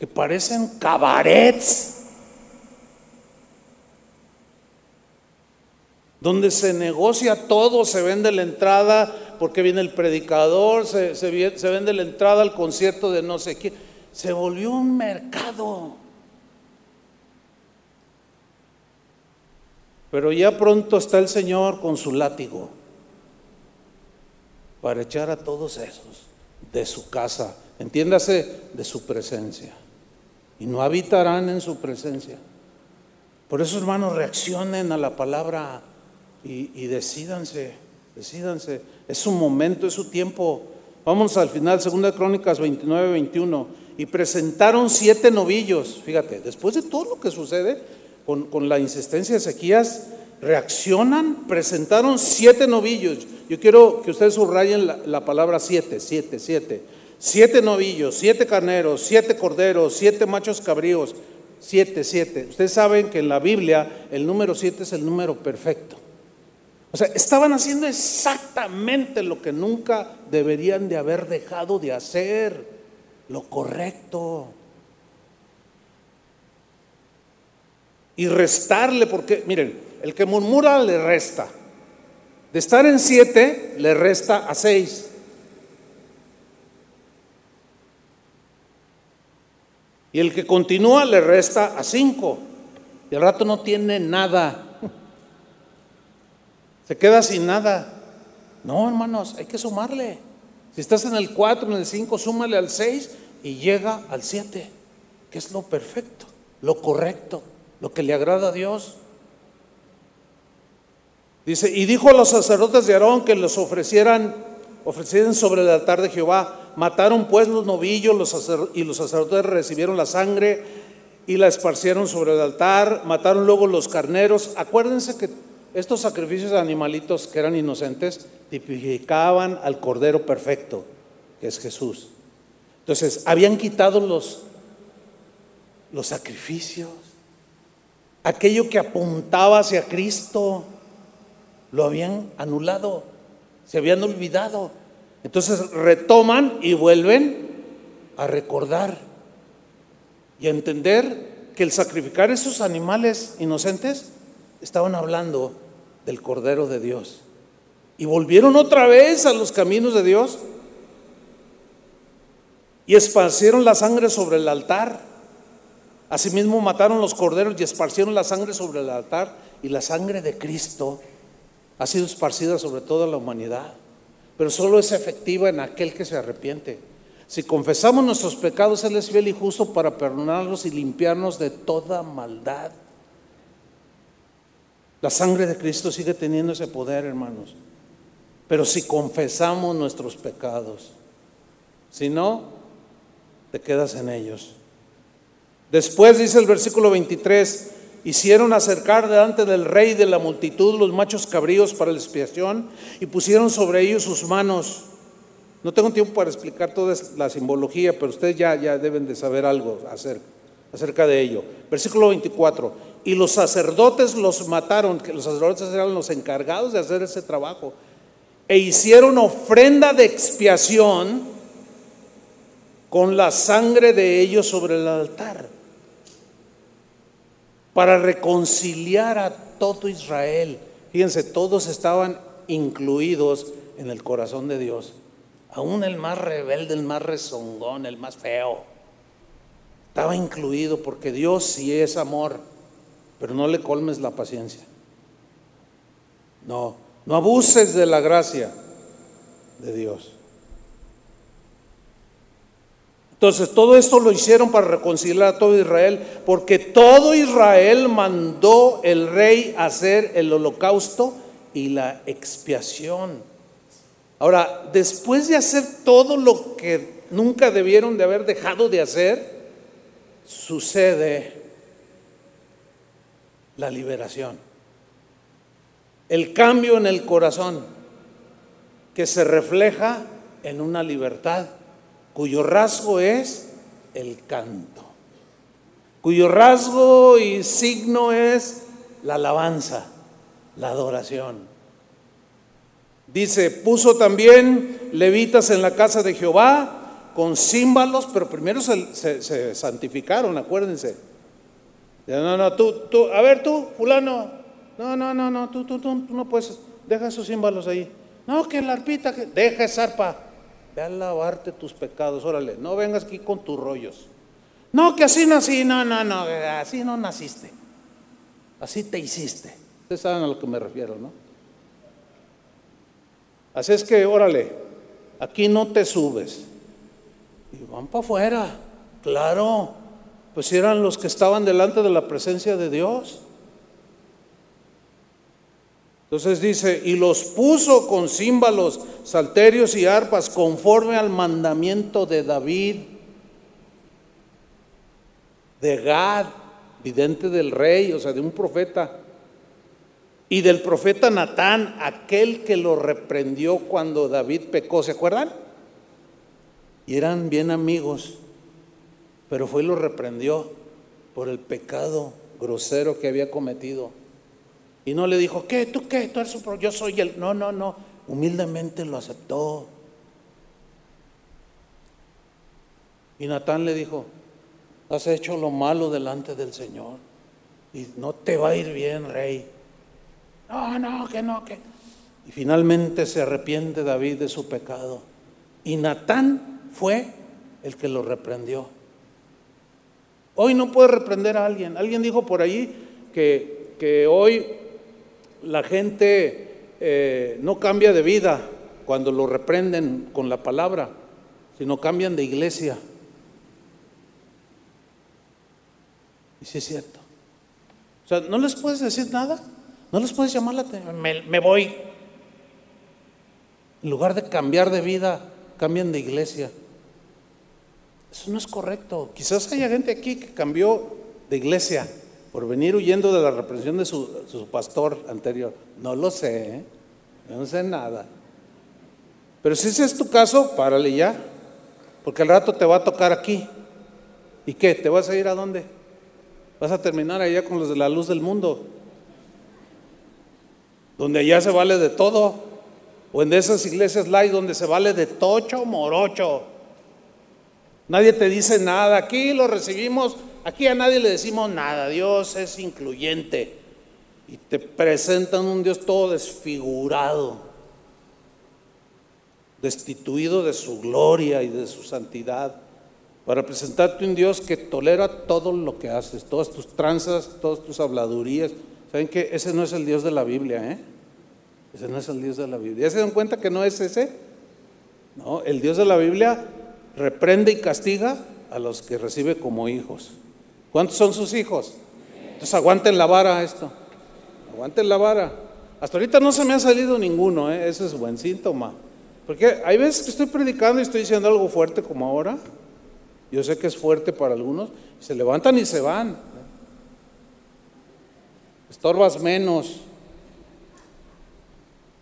Speaker 1: parecen cabarets, donde se negocia todo, se vende la entrada porque viene el predicador, se, se, se vende la entrada al concierto de no sé quién. Se volvió un mercado. Pero ya pronto está el Señor con su látigo para echar a todos esos de su casa, entiéndase, de su presencia. Y no habitarán en su presencia. Por eso, hermanos, reaccionen a la palabra y, y decídanse, decídanse. Es su momento, es su tiempo. Vamos al final, segunda Crónicas 29, 21. Y presentaron siete novillos. Fíjate, después de todo lo que sucede con, la insistencia de Ezequías, reaccionan, presentaron siete novillos. Yo quiero que ustedes subrayen la, la palabra siete, siete, siete. Siete novillos, siete carneros, siete corderos, siete machos cabríos, siete, siete. Ustedes saben que en la Biblia el número siete es el número perfecto. O sea, estaban haciendo exactamente lo que nunca deberían de haber dejado de hacer, lo correcto. Y restarle, porque miren, el que murmura le resta. De estar en siete, le resta a seis. Y el que continúa le resta a cinco. Y al rato no tiene nada. Se queda sin nada. No, hermanos, hay que sumarle. Si estás en el 4, en el 5, súmale al 6 y llega al 7, que es lo perfecto, lo correcto, lo que le agrada a Dios. Dice, y dijo a los sacerdotes de Aarón que los ofrecieran, ofrecieran sobre el altar de Jehová. Mataron pues los novillos los y los sacerdotes recibieron la sangre y la esparcieron sobre el altar. Mataron luego los carneros. Acuérdense que estos sacrificios de animalitos que eran inocentes tipificaban al Cordero perfecto, que es Jesús. Entonces, habían quitado los, los sacrificios, aquello que apuntaba hacia Cristo, lo habían anulado, se habían olvidado. Entonces retoman y vuelven a recordar y a entender que el sacrificar esos animales inocentes estaban hablando del Cordero de Dios. Y volvieron otra vez a los caminos de Dios y esparcieron la sangre sobre el altar. Asimismo mataron los corderos y esparcieron la sangre sobre el altar y la sangre de Cristo ha sido esparcida sobre toda la humanidad, pero solo es efectiva en aquel que se arrepiente. Si confesamos nuestros pecados, Él es fiel y justo para perdonarlos y limpiarnos de toda maldad. La sangre de Cristo sigue teniendo ese poder, hermanos. Pero si confesamos nuestros pecados, si no, te quedas en ellos. Después dice el versículo 23, hicieron acercar delante del rey de la multitud los machos cabríos para la expiación y pusieron sobre ellos sus manos. No tengo tiempo para explicar toda la simbología, pero ustedes ya, deben de saber algo acerca, acerca de ello. Versículo 24 y los sacerdotes los mataron, que los sacerdotes eran los encargados de hacer ese trabajo, e hicieron ofrenda de expiación con la sangre de ellos sobre el altar, para reconciliar a todo Israel. Fíjense, todos estaban incluidos en el corazón de Dios, aún el más rebelde, el más rezongón, el más feo, estaba incluido porque Dios sí es amor pero no le colmes la paciencia. No, no abuses de la gracia de Dios. Entonces, todo esto lo hicieron para reconciliar a todo Israel, porque todo Israel mandó el rey hacer el holocausto y la expiación. Ahora, después de hacer todo lo que nunca debieron de haber dejado de hacer, sucede la liberación. El cambio en el corazón que se refleja en una libertad cuyo rasgo es el canto, cuyo rasgo y signo es la alabanza, la adoración. Dice, puso también levitas en la casa de Jehová con címbalos, pero primero se, santificaron, acuérdense no, no, tú, tú, a ver tú, fulano. No, no, no, no, tú, tú, tú, no puedes, deja esos símbolos ahí. No, que la arpita, deja esa arpa. Ve a lavarte tus pecados, órale, no vengas aquí con tus rollos. No, que así nací, no, no, no, así no naciste. Así te hiciste. Ustedes saben a lo que me refiero, ¿no? Así es que, órale, aquí no te subes. Y van para afuera, claro pues eran los que estaban delante de la presencia de Dios. Entonces dice, y los puso con címbalos, salterios y arpas conforme al mandamiento de David, de Gad, vidente del rey, o sea, de un profeta, y del profeta Natán, aquel que lo reprendió cuando David pecó, ¿se acuerdan? Y eran bien amigos, pero fue y lo reprendió por el pecado grosero que había cometido. Y no le dijo, ¿qué? ¿Tú qué? ¿Tú eres un Yo soy el... No, no, no. Humildemente lo aceptó. Y Natán le dijo, has hecho lo malo delante del Señor. Y no te va a ir bien, rey. No, no, que no, que... Y finalmente se arrepiente David de su pecado. Y Natán fue el que lo reprendió. Hoy no puede reprender a alguien. Alguien dijo por ahí que, que hoy la gente eh, no cambia de vida cuando lo reprenden con la palabra, sino cambian de iglesia. Y sí es cierto. O sea, no les puedes decir nada, no les puedes llamar la atención, me, voy. En lugar de cambiar de vida, cambian de iglesia. Eso no es correcto. Quizás haya gente aquí que cambió de iglesia por venir huyendo de la represión de su, pastor anterior. No lo sé, ¿eh? no sé nada. Pero si ese es tu caso, párale ya, porque al rato te va a tocar aquí. ¿Y qué? ¿Te vas a ir a dónde? Vas a terminar allá con los de la luz del mundo, donde allá se vale de todo, o en esas iglesias light donde se vale de tocho, morocho. Nadie te dice nada, aquí lo recibimos Aquí a nadie le decimos nada, Dios es incluyente y te presentan un Dios todo desfigurado, destituido de su gloria y de su santidad, para presentarte un Dios que tolera todo lo que haces, todas tus tranzas, todas tus habladurías. ¿Saben que ese no es el Dios de la Biblia, eh? Ese no es el Dios de la Biblia. ¿Ya se dan cuenta que no es ese? No, el Dios de la Biblia reprende y castiga a los que recibe como hijos. ¿Cuántos son sus hijos? Entonces aguanten la vara esto. Aguanten la vara. Hasta ahorita no se me ha salido ninguno, ¿eh? ese es buen síntoma. Porque hay veces que estoy predicando y estoy diciendo algo fuerte como ahora. Yo sé que es fuerte para algunos. Se levantan y se van. Estorbas menos.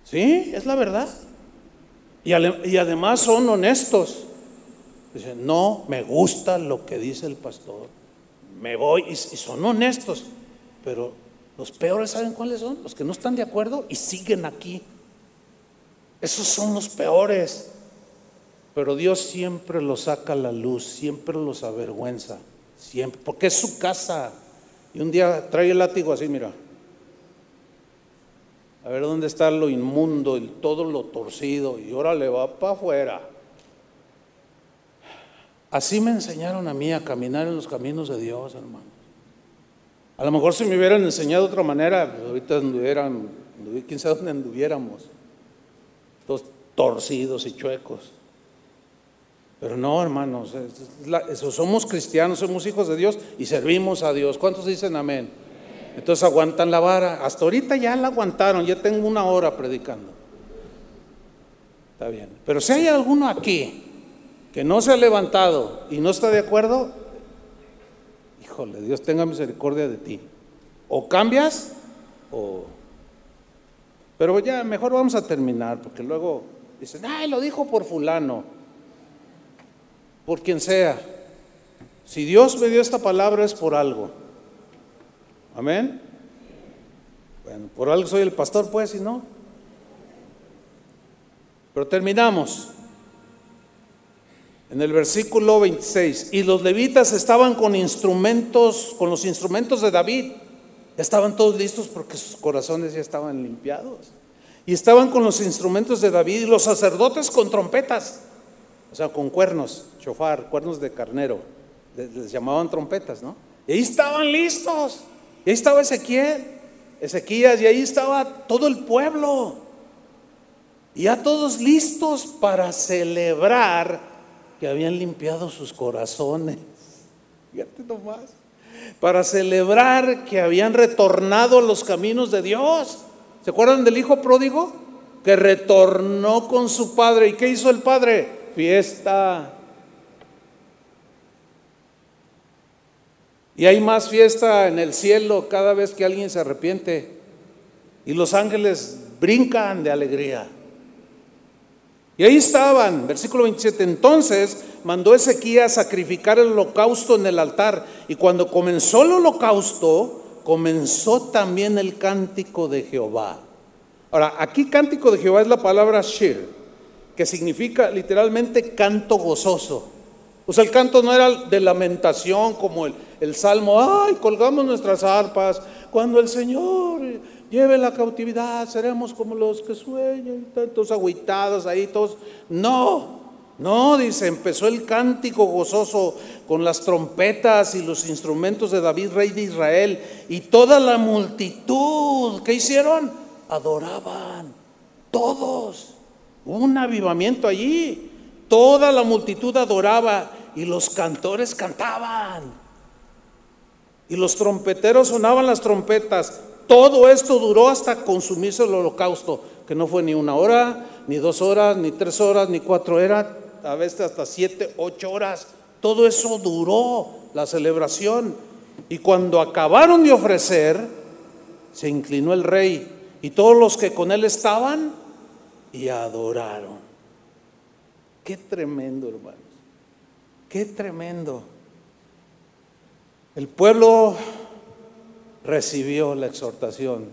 Speaker 1: Sí, es la verdad. Y, y además son honestos. Dicen, no me gusta lo que dice el pastor me voy y, son honestos, pero los peores, ¿saben cuáles son? Los que no están de acuerdo y siguen aquí. Esos son los peores. Pero Dios siempre los saca a la luz, siempre los avergüenza, siempre, porque es su casa. Y un día trae el látigo así, mira. A ver dónde está lo inmundo y todo lo torcido. Y ahora le va para afuera. Así me enseñaron a mí a caminar en los caminos de Dios, hermano. A lo mejor si me hubieran enseñado de otra manera, pues ahorita anduvieran, quién sabe dónde anduviéramos, todos torcidos y chuecos. Pero no, hermanos, eso, somos cristianos, somos hijos de Dios y servimos a Dios. ¿Cuántos dicen amén? Entonces aguantan la vara. Hasta ahorita ya la aguantaron, ya tengo una hora predicando. Está bien. Pero si hay alguno aquí que no se ha levantado y no está de acuerdo, híjole, Dios tenga misericordia de ti. O cambias o... Pero ya, mejor vamos a terminar, porque luego dicen, ay, lo dijo por fulano, por quien sea. Si Dios me dio esta palabra es por algo. Amén. Bueno, por algo soy el pastor, pues, si no. Pero terminamos en el versículo 26, y los levitas estaban con instrumentos, con los instrumentos de David. estaban todos listos porque sus corazones ya estaban limpiados. Y estaban con los instrumentos de David y los sacerdotes con trompetas, o sea, con cuernos, chofar, cuernos de carnero. Les, llamaban trompetas, ¿no? Y ahí estaban listos. Y ahí estaba Ezequiel, Ezequías, y ahí estaba todo el pueblo. Y ya todos listos para celebrar que habían limpiado sus corazones. Fíjate nomás. Para celebrar que habían retornado a los caminos de Dios. ¿Se acuerdan del hijo pródigo? Que retornó con su padre. ¿Y qué hizo el padre? Fiesta. Y hay más fiesta en el cielo cada vez que alguien se arrepiente. Y los ángeles brincan de alegría. Y ahí estaban, versículo 27. Entonces mandó Ezequías sacrificar el holocausto en el altar. Y cuando comenzó el holocausto, comenzó también el cántico de Jehová. Ahora, aquí cántico de Jehová es la palabra shir, que significa literalmente canto gozoso. O sea, el canto no era de lamentación como el, el salmo, ay, colgamos nuestras arpas, cuando el Señor lleve la cautividad, seremos como los que sueñan, tantos agüitados ahí, todos. No, no, dice, empezó el cántico gozoso con las trompetas y los instrumentos de David, rey de Israel, y toda la multitud, ¿qué hicieron? Adoraban, todos. un avivamiento allí. Toda la multitud adoraba y los cantores cantaban. Y los trompeteros sonaban las trompetas. Todo esto duró hasta consumirse el holocausto, que no fue ni una hora, ni dos horas, ni tres horas, ni cuatro, era a veces hasta siete, ocho horas. Todo eso duró la celebración. Y cuando acabaron de ofrecer, se inclinó el rey y todos los que con él estaban y adoraron. Qué tremendo, hermanos. Qué tremendo. El pueblo recibió la exhortación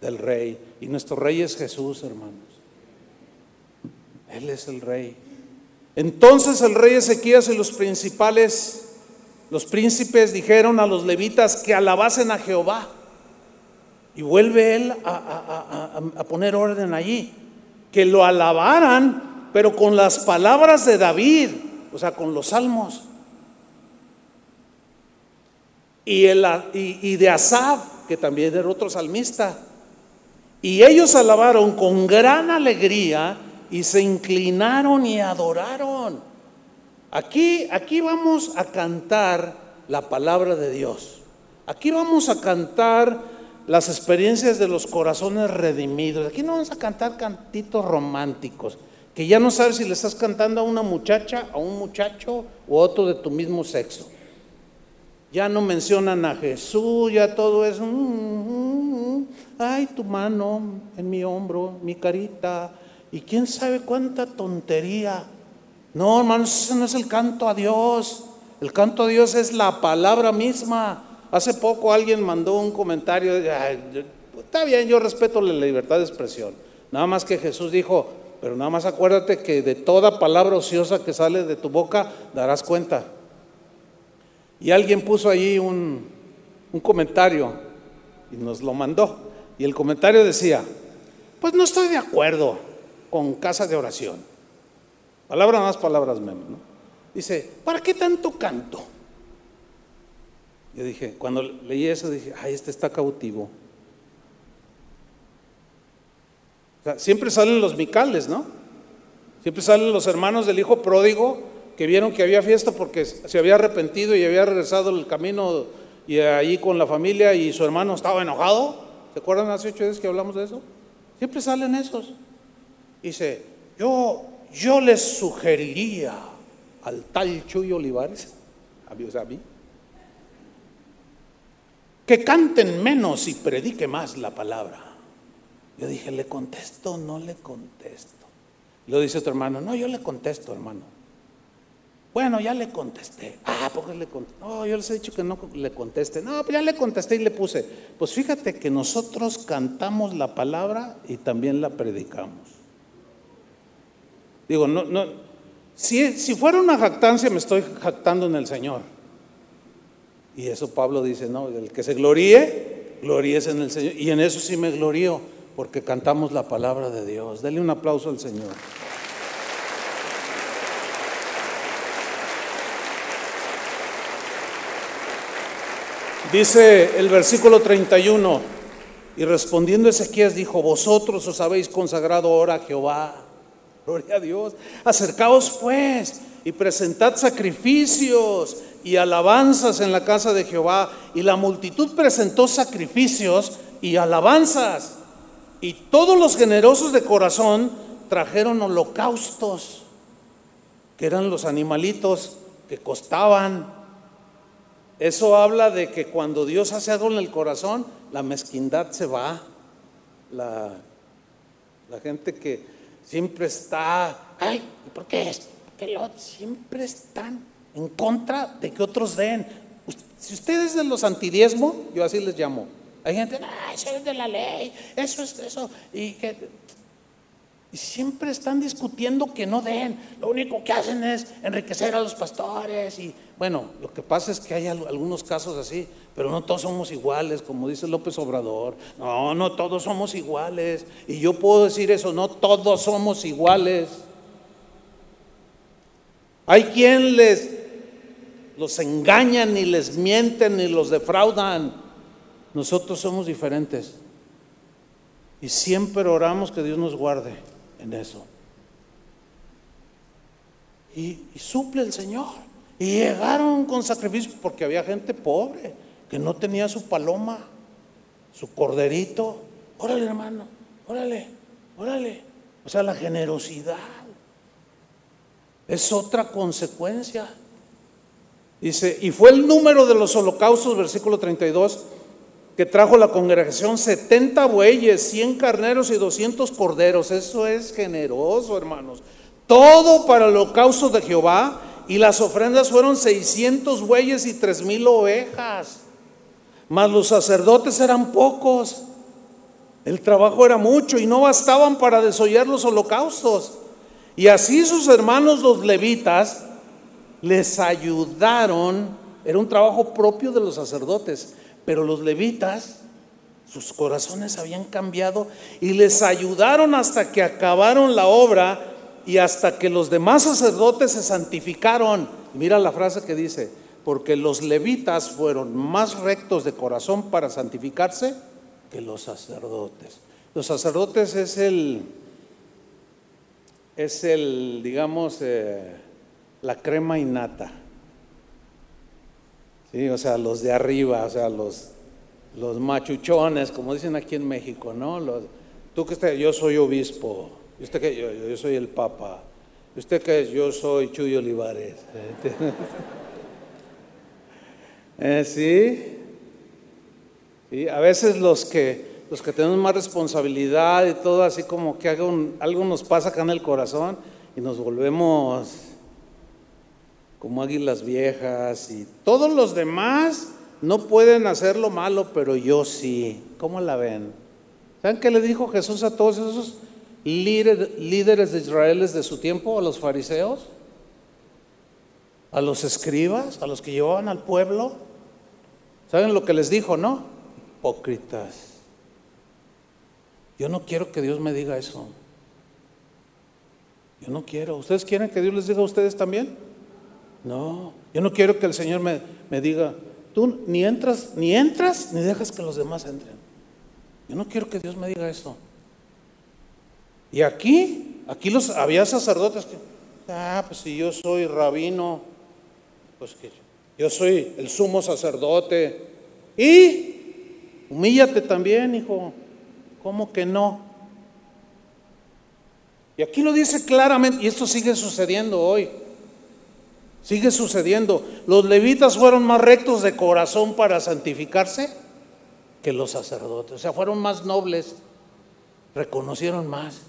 Speaker 1: del rey. Y nuestro rey es Jesús, hermanos. Él es el rey. Entonces el rey Ezequías y los principales, los príncipes dijeron a los levitas que alabasen a Jehová. Y vuelve él a, a poner orden allí. Que lo alabaran, pero con las palabras de David, o sea, con los salmos. Y, el, y, de Asaf, que también era otro salmista. Y ellos alabaron con gran alegría y se inclinaron y adoraron. Aquí, aquí vamos a cantar la palabra de Dios. Aquí vamos a cantar las experiencias de los corazones redimidos. Aquí no vamos a cantar cantitos románticos, que ya no sabes si le estás cantando a una muchacha, a un muchacho o a otro de tu mismo sexo. Ya no mencionan a Jesús, ya todo es, mm, mm, mm, ay, tu mano en mi hombro, mi carita, y quién sabe cuánta tontería. No, hermanos, ese no es el canto a Dios. El canto a Dios es la palabra misma. Hace poco alguien mandó un comentario, está bien, yo respeto la libertad de expresión. Nada más que Jesús dijo, pero nada más acuérdate que de toda palabra ociosa que sale de tu boca darás cuenta. Y alguien puso allí un, comentario y nos lo mandó. Y el comentario decía, pues no estoy de acuerdo con casa de oración. Palabras más, palabras menos. Dice, ¿para qué tanto canto? Yo dije, cuando leí eso, dije, ay, este está cautivo. siempre salen los micales, ¿no? Siempre salen los hermanos del hijo pródigo que vieron que había fiesta porque se había arrepentido y había regresado el camino y allí con la familia y su hermano estaba enojado. ¿Se acuerdan hace ocho días que hablamos de eso? Siempre salen esos. Dice, yo, yo les sugeriría al tal Chuy Olivares, a mí, que canten menos y predique más la palabra. Yo dije, ¿le contesto no le contesto? Lo dice otro hermano, no, yo le contesto, hermano. Bueno, ya le contesté. Ah, ¿por qué le contesté? No, yo les he dicho que no le conteste. No, pues ya le contesté y le puse. Pues fíjate que nosotros cantamos la palabra y también la predicamos. Digo, no, no. Si, si fuera una jactancia, me estoy jactando en el Señor. Y eso Pablo dice, no, el que se gloríe, gloríese en el Señor. Y en eso sí me glorío, porque cantamos la palabra de Dios. Dele un aplauso al Señor. Dice el versículo 31, y respondiendo Ezequías dijo, vosotros os habéis consagrado ahora a Jehová. Gloria a Dios. Acercaos pues y presentad sacrificios y alabanzas en la casa de Jehová. Y la multitud presentó sacrificios y alabanzas. Y todos los generosos de corazón trajeron holocaustos, que eran los animalitos que costaban. Eso habla de que cuando Dios hace algo en el corazón, la mezquindad se va. La, la gente que siempre está, ay, ¿por qué? ¿Por qué lo? Siempre están en contra de que otros den. Si ustedes de los antidiesmo, yo así les llamo. Hay gente, ah, eso es de la ley, eso es eso. Y, que, y siempre están discutiendo que no den. Lo único que hacen es enriquecer a los pastores. Y bueno, lo que pasa es que hay algunos casos así, pero no todos somos iguales, como dice López Obrador. No, no todos somos iguales. Y yo puedo decir eso, no todos somos iguales. Hay quien les los engañan, ni les mienten, ni los defraudan. Nosotros somos diferentes. Y siempre oramos que Dios nos guarde en eso. Y, suple el Señor. Y llegaron con sacrificios porque había gente pobre que no tenía su paloma, su corderito. Órale, hermano, órale, órale. O sea, la generosidad es otra consecuencia. Dice, y fue el número de los holocaustos, versículo 32, que trajo la congregación 70 bueyes, 100 carneros y 200 corderos. Eso es generoso, hermanos. Todo para el holocausto de Jehová. Y las ofrendas fueron 600 bueyes y 3000 ovejas. Mas los sacerdotes eran pocos. El trabajo era mucho y no bastaban para desollar los holocaustos. Y así sus hermanos los levitas les ayudaron, era un trabajo propio de los sacerdotes, pero los levitas, sus corazones habían cambiado y les ayudaron hasta que acabaron la obra y hasta que los demás sacerdotes se santificaron. Mira la frase que dice, porque los levitas fueron más rectos de corazón para santificarse que los sacerdotes. Los sacerdotes es el, es el, digamos, eh, la crema innata. Sí, o sea, los de arriba, o sea, los, los machuchones, como dicen aquí en México, ¿no? Los, tú que estás, yo soy obispo, usted que yo, yo soy el papa, usted que es, yo soy Chuy Olivares. ¿Eh, ¿sí? sí, a veces los que los que tenemos más responsabilidad y todo así como que algo nos pasa acá en el corazón y nos volvemos como águilas viejas y todos los demás no pueden hacer lo malo, pero yo sí. ¿Cómo la ven? ¿Saben qué le dijo Jesús a todos esos líderes de Israel de su tiempo, a los fariseos? A los escribas, a los que llevaban al pueblo. ¿Saben lo que les dijo, no? Hipócritas. Yo no quiero que Dios me diga eso. Yo no quiero. ¿Ustedes quieren que Dios les diga a ustedes también? No, yo no quiero que el Señor me, diga, tú ni entras, ni entras, ni dejas que los demás entren. Yo no quiero que Dios me diga eso. Y aquí, aquí los, había sacerdotes que, ah, pues si yo soy rabino, pues que yo soy el sumo sacerdote. Y humíllate también, hijo. ¿Cómo que no? Y aquí lo dice claramente, y esto sigue sucediendo hoy. Sigue sucediendo. Los levitas fueron más rectos de corazón para santificarse que los sacerdotes. O sea, fueron más nobles, reconocieron más.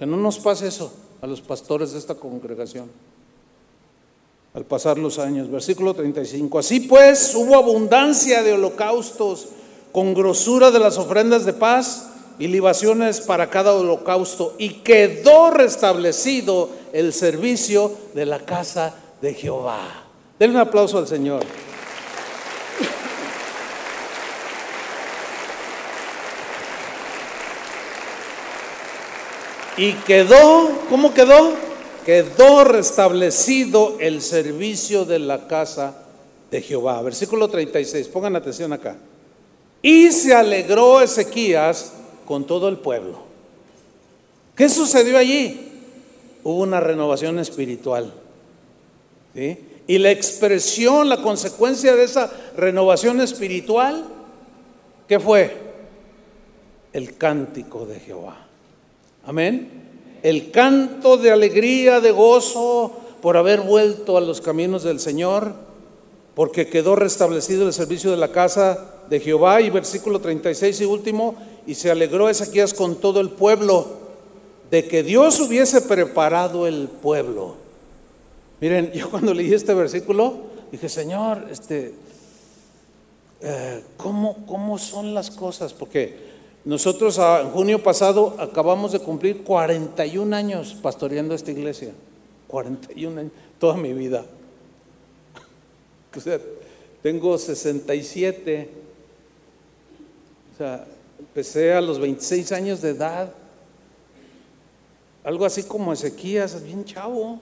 Speaker 1: Que no nos pase eso a los pastores de esta congregación. Al pasar los años, versículo 35. Así pues, hubo abundancia de holocaustos con grosura de las ofrendas de paz y libaciones para cada holocausto y quedó restablecido el servicio de la casa de Jehová. Denle un aplauso al Señor. Y quedó, ¿cómo quedó? Quedó restablecido el servicio de la casa de Jehová. Versículo 36, pongan atención acá. Y se alegró Ezequías con todo el pueblo. ¿Qué sucedió allí? Hubo una renovación espiritual. Y la expresión, la consecuencia de esa renovación espiritual, ¿qué fue? el cántico de Jehová. Amén. El canto de alegría, de gozo por haber vuelto a los caminos del Señor, porque quedó restablecido el servicio de la casa de Jehová. Y versículo 36 y último, y se alegró Ezequías con todo el pueblo de que Dios hubiese preparado el pueblo. Miren, yo cuando leí este versículo dije, Señor, este, eh, ¿cómo, ¿cómo son las cosas? Porque nosotros ah, en junio pasado acabamos de cumplir 41 años pastoreando esta iglesia. 41 años, toda mi vida. O sea, tengo 67. O sea, empecé a los 26 años de edad. Algo así como Ezequías, bien chavo.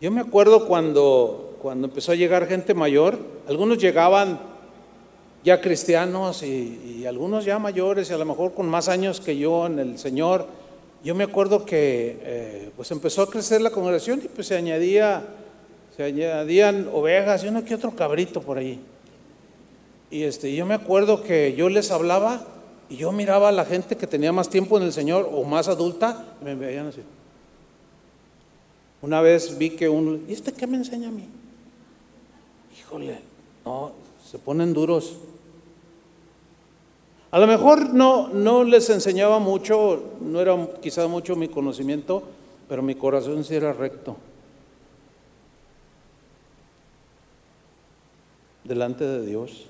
Speaker 1: Yo me acuerdo cuando, cuando empezó a llegar gente mayor, algunos llegaban ya cristianos y, algunos ya mayores y a lo mejor con más años que yo en el Señor. Yo me acuerdo que eh, pues empezó a crecer la congregación y pues se añadía, se añadían ovejas y uno que otro cabrito por ahí. Y este, yo me acuerdo que yo les hablaba y yo miraba a la gente que tenía más tiempo en el Señor o más adulta y me veían así. Una vez vi que uno, ¿y este qué me enseña a mí? Híjole, no, se ponen duros. A lo mejor no, no les enseñaba mucho, no era quizás mucho mi conocimiento, pero mi corazón sí era recto. Delante de Dios.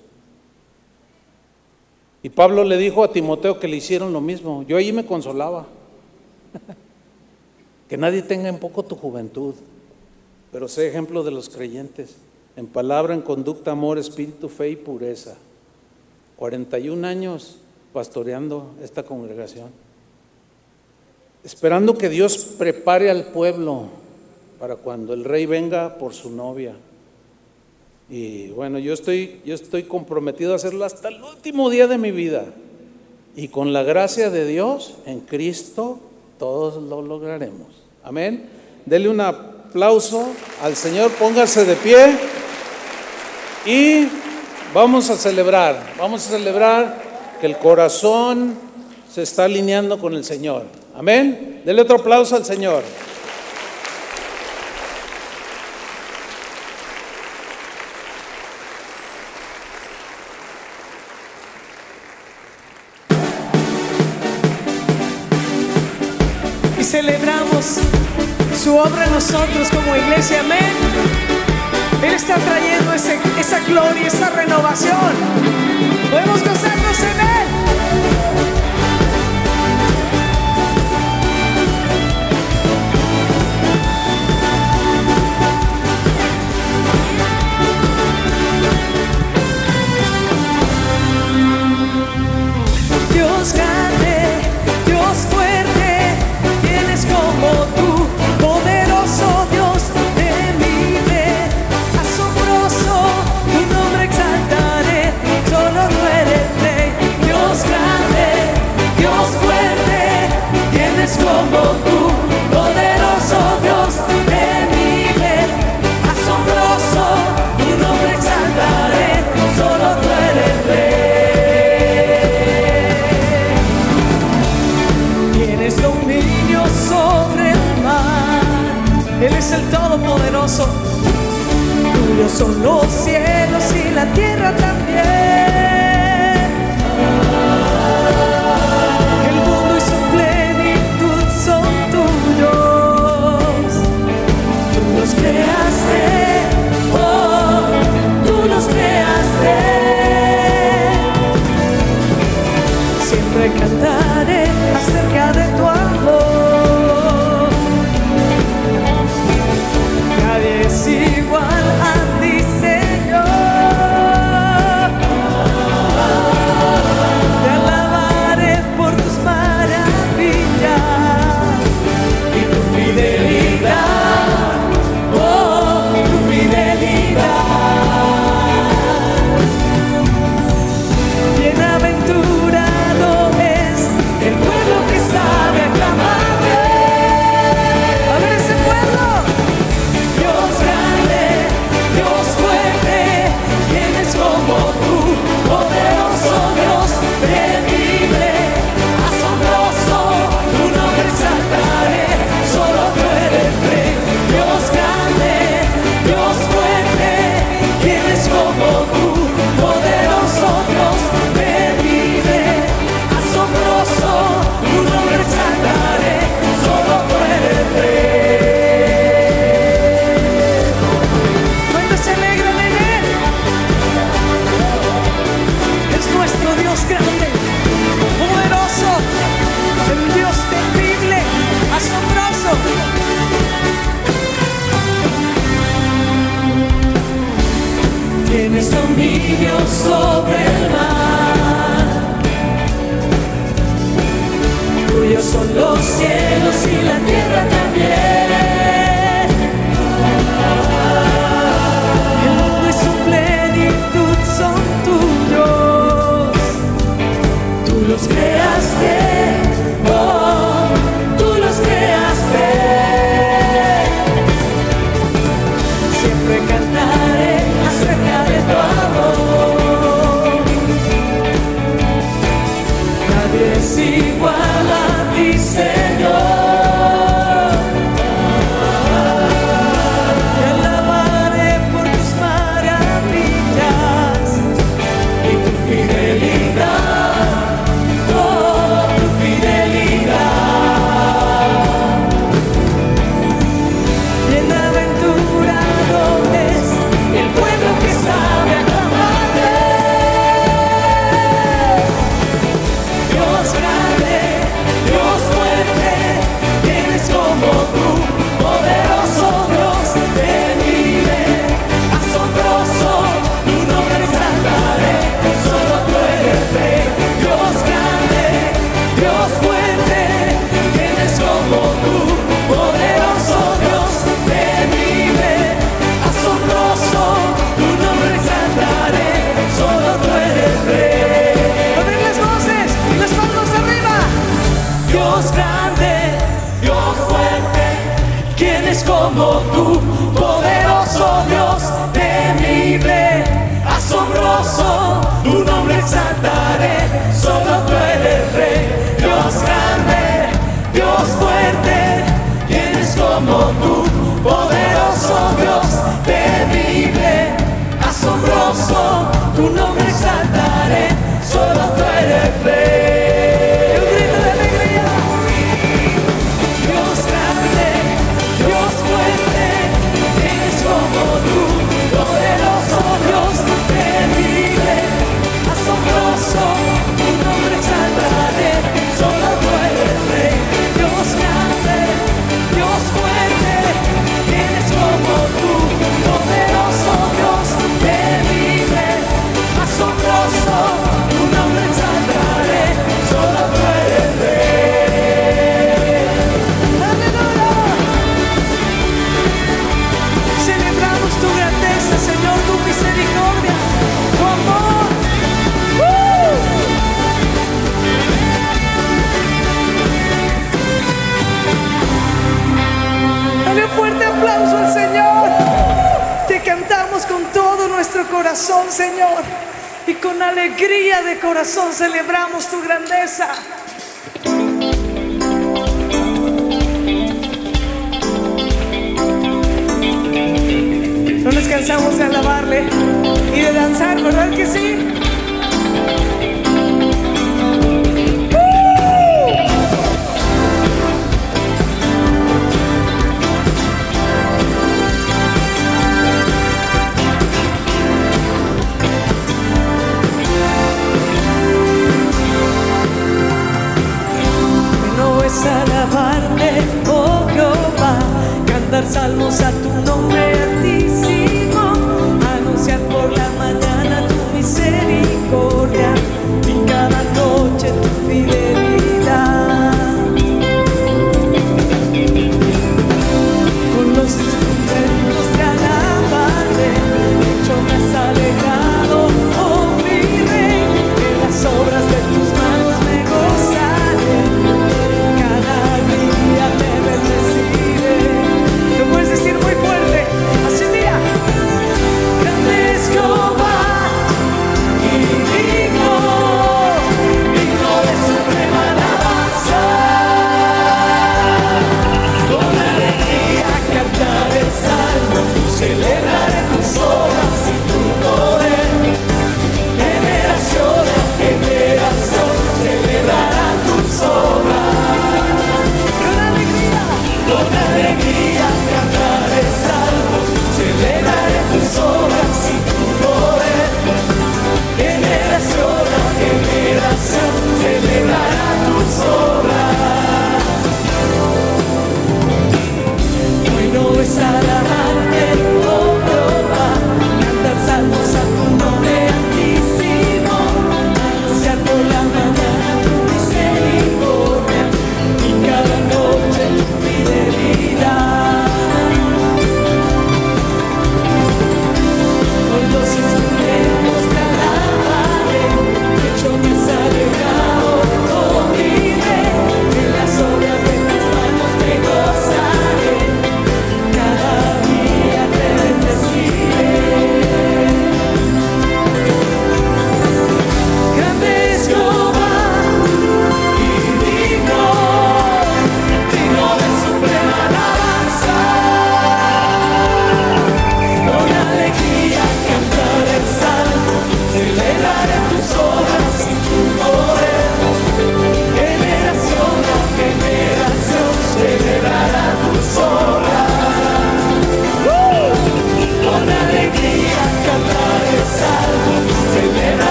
Speaker 1: Y Pablo le dijo a Timoteo que le hicieron lo mismo. Yo allí me consolaba. que nadie tenga en poco tu juventud, pero sé ejemplo de los creyentes, en palabra, en conducta, amor, espíritu, fe y pureza. 41 años pastoreando esta congregación, esperando que Dios prepare al pueblo para cuando el rey venga por su novia. Y bueno, yo estoy, yo estoy comprometido a hacerlo hasta el último día de mi vida. Y con la gracia de Dios, en Cristo, todos lo lograremos. Amén. Dele un aplauso al Señor, póngase de pie y Vamos a celebrar, vamos a celebrar que el corazón se está alineando con el Señor. Amén. Dele otro aplauso al Señor.
Speaker 2: Y celebramos su obra en nosotros como iglesia. Amén. Él está trayendo esa gloria, esa renovación. Podemos gozarnos en Él. son los cielos y la tierra también. El mundo y su plenitud son tuyos. Tú los creaste, oh, tú los creaste. Siempre cantar.